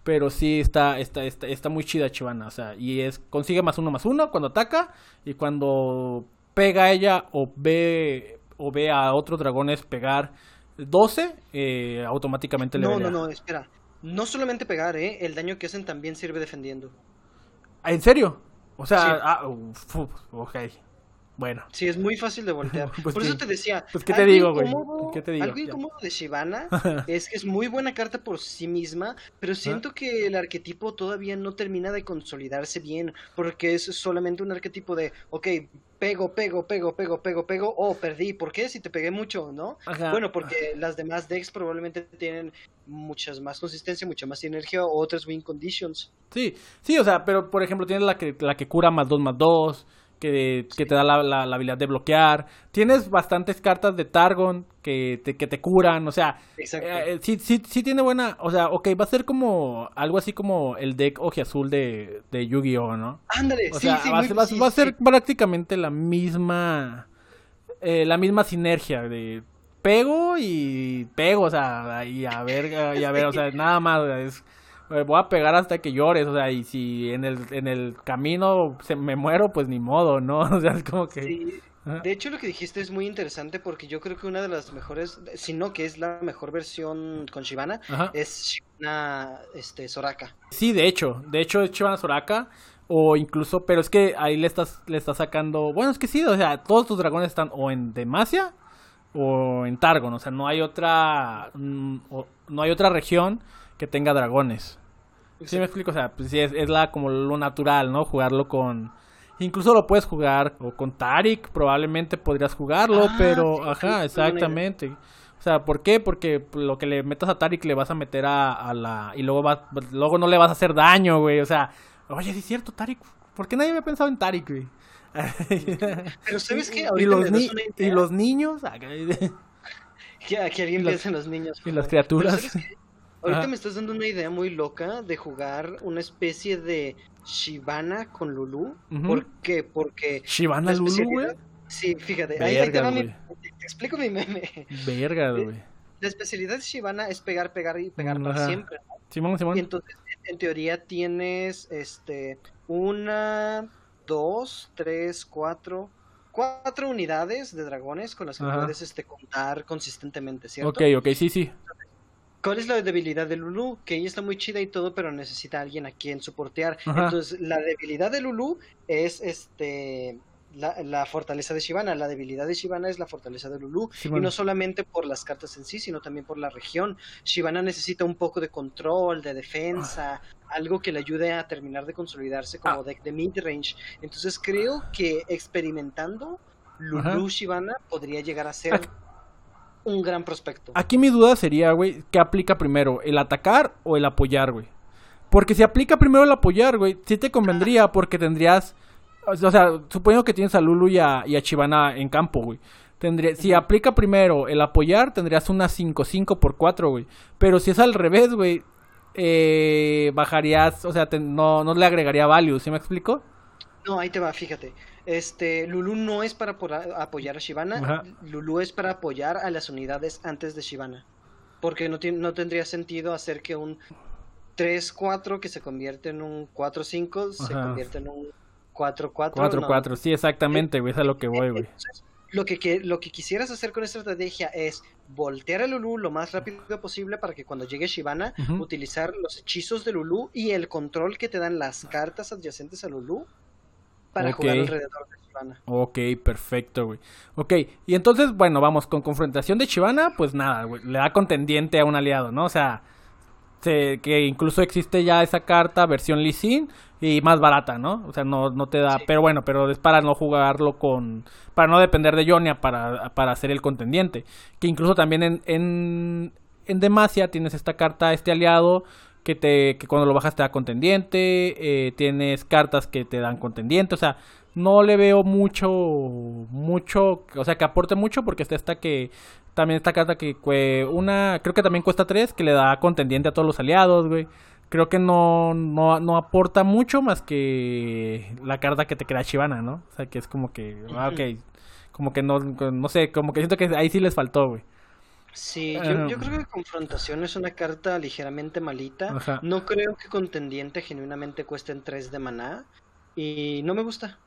Pero sí está, está, está, está muy chida Chivana. O sea, y es, consigue más uno más uno cuando ataca. Y cuando pega a ella o ve, o ve a otros dragones pegar 12, eh, automáticamente le No, no, no, espera. No solamente pegar, ¿eh? El daño que hacen también sirve defendiendo. ¿En serio? O sea, Sí. ah, uf, ok. Bueno. Sí, es muy fácil de voltear. Pues por sí. eso te decía. Pues, ¿qué te algo digo, güey? incómodo- ¿Qué te digo? Algo incómodo de Shivana es que es muy buena carta por sí misma, pero siento que el arquetipo todavía no termina de consolidarse bien, porque es solamente un arquetipo de, ok, pego, pego, pego, pego, pego, pego, oh, perdí. ¿Por qué? Si te pegué mucho, ¿no? Ajá. Bueno, porque las demás decks probablemente tienen muchas más consistencia, mucha más energía, o otras win conditions. Sí, sí, o sea, pero por ejemplo tienes la que, la que cura más 2 más 2, que, que te da la, la- la habilidad de bloquear. Tienes bastantes cartas de Targon que te, que te curan, o sea, Exacto. eh, sí, sí, sí tiene buena, o sea, ok, va a ser como algo así como el deck ojiazul de, de Yu-Gi-Oh, ¿no? Ándale, O sí, sea, sí, va, a muy- ser- va va a ser prácticamente la misma, eh, la misma sinergia de pego y pego, o sea, y a ver, y a ver, o sea, nada más, es, eh, voy a pegar hasta que llores, o sea, y si en el, en el camino se me muero, pues ni modo, ¿no? O sea, es como que... Sí. De hecho, lo que dijiste es muy interesante porque yo creo que una de las mejores, si no que es la mejor versión con Shivana, Ajá. es Shivana este, Soraka. Sí, de hecho, de hecho es Chivana Soraka o incluso, pero es que ahí le estás le estás sacando, bueno, es que sí, o sea, todos tus dragones están o en Demacia o en Targon, o sea, no hay otra mm, no hay otra región que tenga dragones. Sí me explico, o sea, pues sí es, es la como lo natural, ¿no? Jugarlo con incluso lo puedes jugar o con Tarik, probablemente podrías jugarlo, Ah, pero sí, ajá, exactamente. O sea, ¿por qué? Porque lo que le metas a Tarik le vas a meter a, a la y luego va, luego no le vas a hacer daño, güey, o sea, oye, sí es cierto, Tarik, ¿por qué nadie había pensado en Tarik, güey? Pero ¿sabes qué? y los ni- y los niños Que, alguien en los niños. y las criaturas. Ahorita Ajá. me estás dando una idea muy loca de jugar una especie de Shivana con Lulu. Ujú. ¿Por qué? Porque... Shivana Lulu, güey. Sí, fíjate, ahí, ahí te va mi-. Te explico mi meme. Verga, güey. La especialidad de Shivana es pegar, pegar y pegar Mm, para siempre. ¿no? Simón, Simón. Y entonces, en teoría, tienes este una, dos, tres, cuatro, cuatro unidades de dragones con las que Ajá. puedes este, contar consistentemente, ¿cierto? Ok, ok, sí, sí. ¿Cuál es la debilidad de Lulu? Que ella está muy chida y todo, pero necesita a alguien a quien soportear. Ajá. Entonces, la debilidad de Lulu es este la, la fortaleza de Shivana. La debilidad de Shivana es la fortaleza de Lulu. Sí, y no solamente por las cartas en sí, sino también por la región. Shivana necesita un poco de control, de defensa, algo que le ayude a terminar de consolidarse como Ah. deck de mid-range. Entonces, creo que experimentando, Lulu Ajá. Shivana podría llegar a ser un gran prospecto. Aquí mi duda sería, güey, ¿qué aplica primero? ¿El atacar o el apoyar, güey? Porque si aplica primero el apoyar, güey, sí te convendría porque tendrías... O sea, suponiendo que tienes a Lulu y a, y a Chivana en campo, güey. Tendría, si aplica primero el apoyar, tendrías una 5-5 por 4, güey. Pero si es al revés, güey, eh, bajarías, o sea, te- no, no le agregaría value, ¿sí me explico? No, ahí te va, fíjate. Este, Lulu no es para apoyar a Shivana, Ajá. Lulu es para apoyar a las unidades antes de Shivana. Porque no, tiene, no tendría sentido hacer que un 3-4 que se convierte en un 4-5 se convierta en un 4-4. 4-4, no. sí, exactamente, güey, es a lo que voy, güey. Entonces, lo que, que- lo que quisieras hacer con esta estrategia es voltear a Lulu lo más rápido posible para que cuando llegue Shivana, utilizar los hechizos de Lulu y el control que te dan las cartas adyacentes a Lulu para Ok. jugar alrededor de Chivana. Ok, perfecto, güey. Ok, y entonces, bueno, vamos, con confrontación de Chivana, pues nada, güey, le da contendiente a un aliado, ¿no? O sea, se- que incluso existe ya esa carta, versión Lee Sin, y más barata, ¿no? O sea, no, no te da, Sí. pero bueno, pero es para no jugarlo con, para no depender de Jonia para, para ser el contendiente. Que incluso también en, en, en Demacia tienes esta carta, este aliado, que te que cuando lo bajas te da contendiente, eh, tienes cartas que te dan contendiente, o sea, no le veo mucho, mucho, o sea, que aporte mucho porque está esta que, también esta carta que una, creo que también cuesta 3, que le da contendiente a todos los aliados, güey. Creo que no, no, no aporta mucho más que la carta que te crea Chivana, ¿no? O sea, que es como que, ah, ok, como que no, no sé, como que siento que ahí sí les faltó, güey. Sí, Ah. yo, yo creo que Confrontación es una carta ligeramente malita. No creo que Contendiente genuinamente cuesten 3 de maná. Y no me gusta.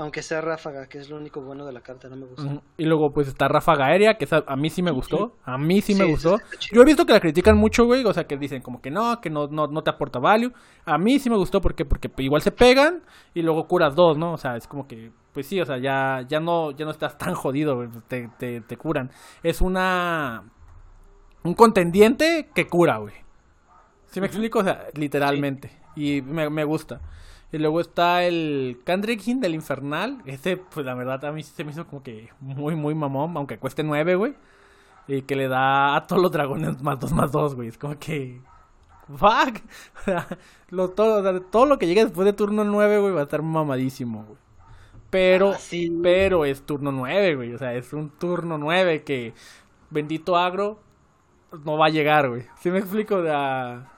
Aunque sea ráfaga, que es lo único bueno de la carta, no me gusta. Y luego pues está Ráfaga Aérea, que esa a mí sí me gustó. A mí sí me gustó. Yo he visto que la critican mucho, güey. O sea, que dicen como que no, que no, no, no te aporta value. A mí sí me gustó porque, porque igual se pegan y luego curas dos, ¿no? O sea, es como que, pues sí, o sea, ya, ya no, ya no estás tan jodido, güey. Te, te, te curan. Es una un contendiente que cura, güey. ¿Sí me explico? O sea, literalmente. Y me, me gusta. Y luego está el Kandrikin del Infernal. Ese, pues la verdad, a mí se me hizo como que muy, muy mamón, aunque cueste 9, güey. Y que le da a todos los dragones más 2 más 2, güey. Es como que. Fuck. lo, todo, o sea, todo lo que llegue después de turno 9, güey, va a estar mamadísimo, güey. Pero, Ah, sí. pero es turno 9, güey. O sea, es un turno 9 que bendito agro no va a llegar, güey. ¿Sí me explico? O sea,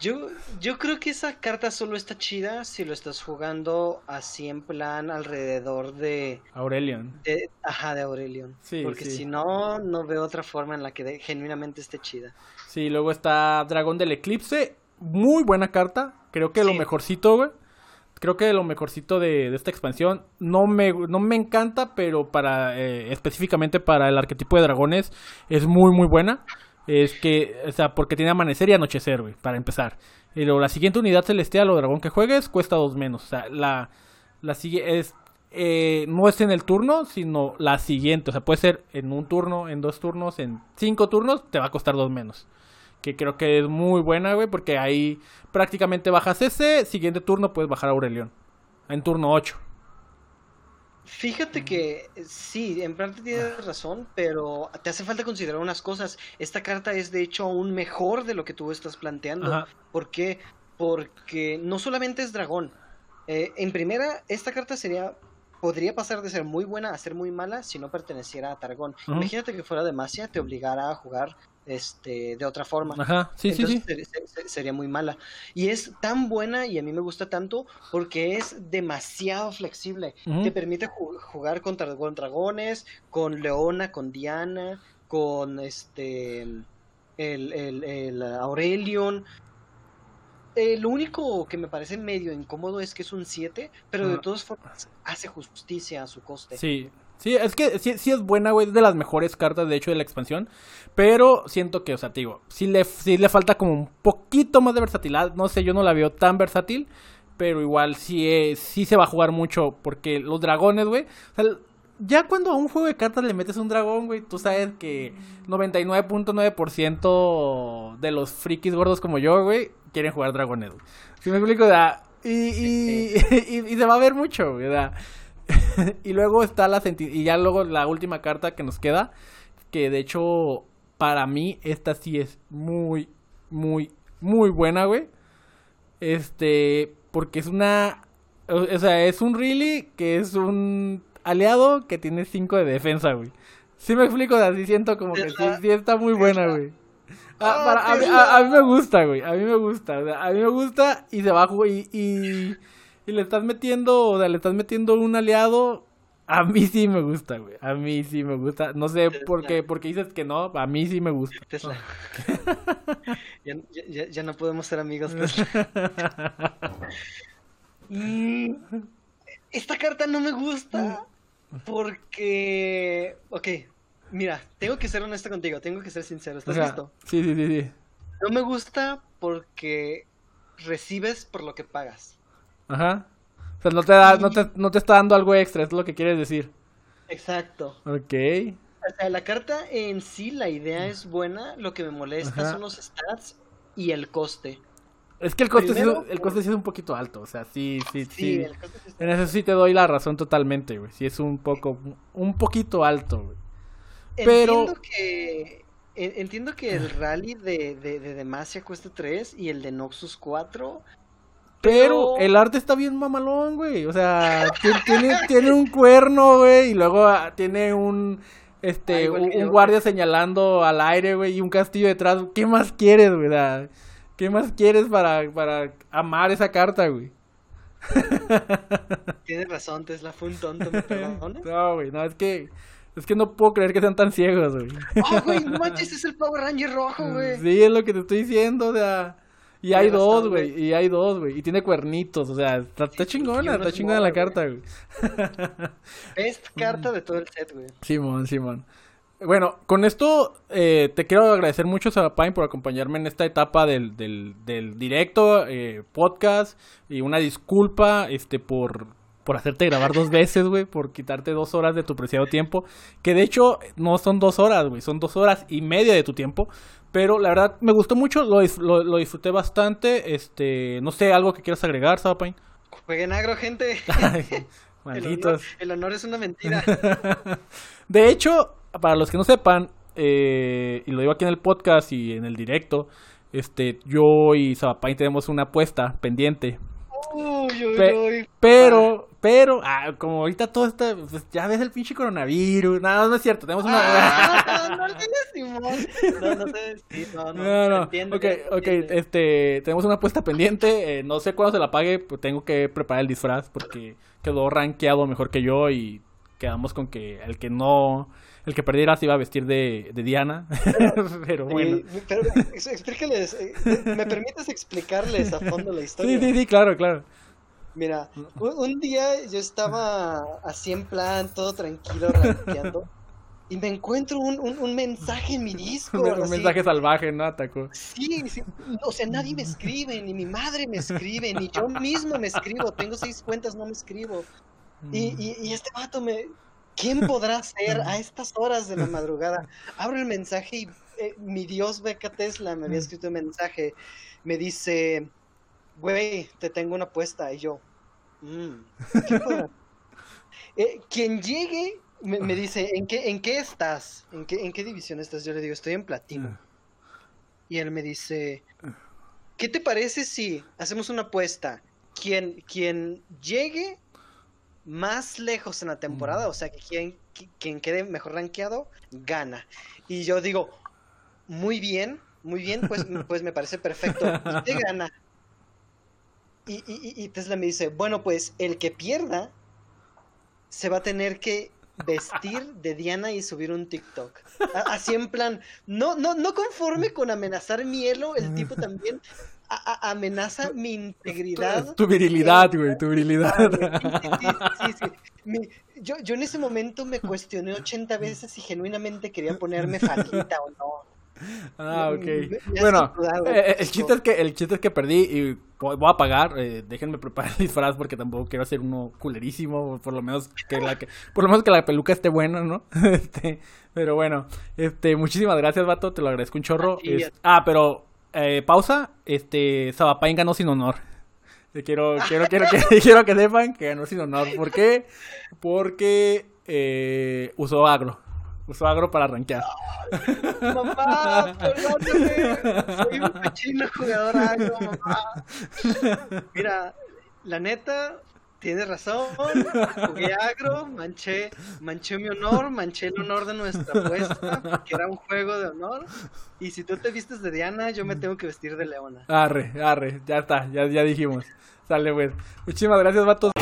Yo, yo creo que esa carta solo está chida si lo estás jugando así en plan alrededor de, Aurelion. de ajá, de Aurelion. Sí, Porque sí. si no, no veo otra forma en la que de- genuinamente esté chida. Sí, luego está Dragón del Eclipse. Muy buena carta. Creo que lo mejorcito, güey. Creo que lo mejorcito de, de esta expansión. No me, no me encanta, pero para eh, específicamente para el arquetipo de dragones es muy, muy buena. Es que, o sea, porque tiene amanecer y anochecer, güey, para empezar. Y luego la siguiente unidad celestial o dragón que juegues cuesta dos menos. O sea, la, la es eh, no es en el turno, sino la siguiente. O sea, puede ser en un turno, en dos turnos, en cinco turnos, te va a costar dos menos. Que creo que es muy buena, güey, porque ahí prácticamente bajas ese, siguiente turno puedes bajar a Aurelion. En turno 8. Fíjate que eh, sí, en parte Ah. tienes razón, pero te hace falta considerar unas cosas. Esta carta es de hecho aún mejor de lo que tú estás planteando. Ajá. ¿Por qué? Porque no solamente es dragón. Eh, en primera, esta carta sería podría pasar de ser muy buena a ser muy mala si no perteneciera a Targón. Imagínate que fuera Demacia te obligara a jugar este de otra forma. Ajá, sí, sí, Entonces sí. ser- ser- sería muy mala. Y es tan buena y a mí me gusta tanto porque es demasiado flexible. Te permite ju- jugar contra con dragones, con Leona, con Diana, con este el, el, el Aurelion. Eh, lo único que me parece medio incómodo es que es un 7, pero de todas formas hace justicia a su coste. Sí, sí, es que sí, sí es buena, güey, es de las mejores cartas, de hecho, de la expansión. Pero siento que, o sea, te digo, sí le, sí le falta como un poquito más de versatilidad. No sé, yo no la veo tan versátil. Pero igual sí, es- sí se va a jugar mucho. Porque los dragones, güey. O sea, ya cuando a un juego de cartas le metes un dragón, güey, tú sabes que 99.9% de los frikis gordos como yo, güey, quieren jugar dragones, güey. ¿Sí me explico? O sea, y, y, y, y se va a ver mucho, güey. o sea, y luego está la y ya luego la última carta que nos queda, que de hecho para mí esta sí es muy muy muy buena, güey. Este, porque es una o sea, es un really que es un aliado que tiene 5 de defensa, güey. Sí me explico, así siento como que sí, está muy buena, güey. Ah, Ah, para- a, a- a mí me gusta, güey. A mí me gusta. o sea, a mí me gusta y se va a jugar y, y, y le estás metiendo, o sea, le estás metiendo un aliado. A mí sí me gusta, güey. A mí sí me gusta. No sé por qué, porque dices que no. A mí sí me gusta. Tesla. ya, ya- ya- no podemos ser amigos, Tesla. Esta carta no me gusta porque... Ok, mira, tengo que ser honesto contigo, tengo que ser sincero. ¿Estás O sea, listo? Sí, sí, sí, sí. No me gusta porque recibes por lo que pagas. Ajá. O sea, no te, da, no, te, no te está dando algo extra, es lo que quieres decir. Exacto. Ok. O sea, la carta en sí, la idea es buena. Lo que me molesta Ajá. son los stats y el coste. Es que el coste, sí, Primero, el coste sí es un poquito alto, o sea, sí, sí, sí. Sí, el coste sí está- En eso sí te doy la razón totalmente, güey. Sí es un poco, un poquito alto, güey. pero- Entiendo que. en- Entiendo que el rally de, de, de Demacia cuesta 3 y el de Noxus 4. Pero el arte está bien mamalón, güey. O sea, ti- tiene, tiene un cuerno, güey, y luego ah, tiene un este un, guardia señalando al aire, güey, y un castillo detrás. ¿Qué más quieres, güey? ¿Qué más quieres para, para amar esa carta, güey? Tienes razón, Tesla fue un tonto, ¿me? No, güey, no, es que es que no puedo creer que sean tan ciegos, güey. ¡Oh, güey! No manches, es el Power Ranger rojo, güey. Sí, es lo que te estoy diciendo, o sea. Y hay dos, güey. Y hay dos, güey. Y tiene cuernitos, o sea, está, chingona, está chingona la carta, güey. Best carta de todo el set, güey. Simón, Simón. Bueno, con esto eh, te quiero agradecer mucho, Sabapain, por acompañarme en esta etapa del, del, del directo, eh, podcast, y una disculpa este por, por hacerte grabar dos veces, güey, por quitarte dos horas de tu preciado tiempo, que de hecho no son dos horas, güey, son dos horas y media de tu tiempo, pero la verdad me gustó mucho, lo, lo, lo disfruté bastante, este, no sé, algo que quieras agregar, Sabapain. Jueguen agro, gente. El honor, Malditos. el honor es una mentira. De hecho, para los que no sepan, eh, y lo digo aquí en el podcast y en el directo, este, yo y Sabapain tenemos una apuesta pendiente. Uy, uy, Pe- uy. Pero, pero, ah, como ahorita todo está, pues ya ves el pinche coronavirus. No, no es cierto, tenemos una... Ah, no, no. No, no sé. Sí, no, no. Ok, ok, este, tenemos una apuesta pendiente, eh, no sé cuándo se la pague, pues tengo que preparar el disfraz porque quedó rankeado mejor que yo y quedamos con que el que no, el que perdiera se iba a vestir de, de Diana, pero bueno. Sí, pero explícales, eh, ¿me permites explicarles a fondo la historia? Sí, sí, sí, claro, claro. Mira, un, día yo estaba así en plan, todo tranquilo, rankeando, y me encuentro un, un, un mensaje en mi disco. Un, mensaje salvaje, ¿no? Atacó. Sí, sí, o sea, nadie me escribe, ni mi madre me escribe, ni yo mismo me escribo, tengo seis cuentas, no me escribo. Y, y, y este vato me... ¿Quién podrá ser a estas horas de la madrugada? Abro el mensaje y eh, mi dios Beca Tesla me había escrito un mensaje. Me dice, güey, te tengo una apuesta. Y yo, "Mm, ¿qué podrá-?" Eh, quien llegue me, me dice, ¿en qué, ¿en qué estás? ¿En qué, ¿En qué división estás? Yo le digo, estoy en platino. Y él me dice, ¿qué te parece si hacemos una apuesta? Quien, quien llegue más lejos en la temporada, o sea, que quien, qui- quien quede mejor rankeado, gana. Y yo digo, muy bien, muy bien, pues, pues me parece perfecto. ¿Y qué gana? Y, y, y- Tesla me dice, bueno, pues el que pierda se va a tener que vestir de Diana y subir un TikTok. A- Así en plan, no, no, no conforme con amenazar mi elo, el tipo también a- amenaza mi integridad. Tu virilidad, güey, tu virilidad. Sí, sí, sí, sí. Mi- yo, yo en ese momento me cuestioné 80 veces si genuinamente quería ponerme faldita o no. Ah, ok. Me- me has Bueno, capturado, eh, el chiste es que el chiste es que perdí y voy a pagar. eh, déjenme preparar el disfraz porque tampoco quiero hacer uno culerísimo. Por lo menos que la que, por lo menos que la peluca esté buena, ¿no? Este, pero bueno, este, muchísimas gracias, vato. Te lo agradezco un chorro. Es- ah, pero eh, pausa. Este, Sabapain ganó sin honor. Quiero, quiero, quiero, que, quiero que sepan que ganó sin honor. ¿Por qué? Porque eh, usó agro. Usó agro para rankear. Mamá, perdóname. Soy un cochino jugador agro, mamá. Mira, la neta, tienes razón. Jugué agro, manché, manché mi honor, manché el honor de nuestra apuesta, que era un juego de honor. Y si tú te vistes de Diana, yo me tengo que vestir de Leona. Arre, arre, ya está, ya, ya dijimos. Sale, güey. Muchísimas gracias, vatos.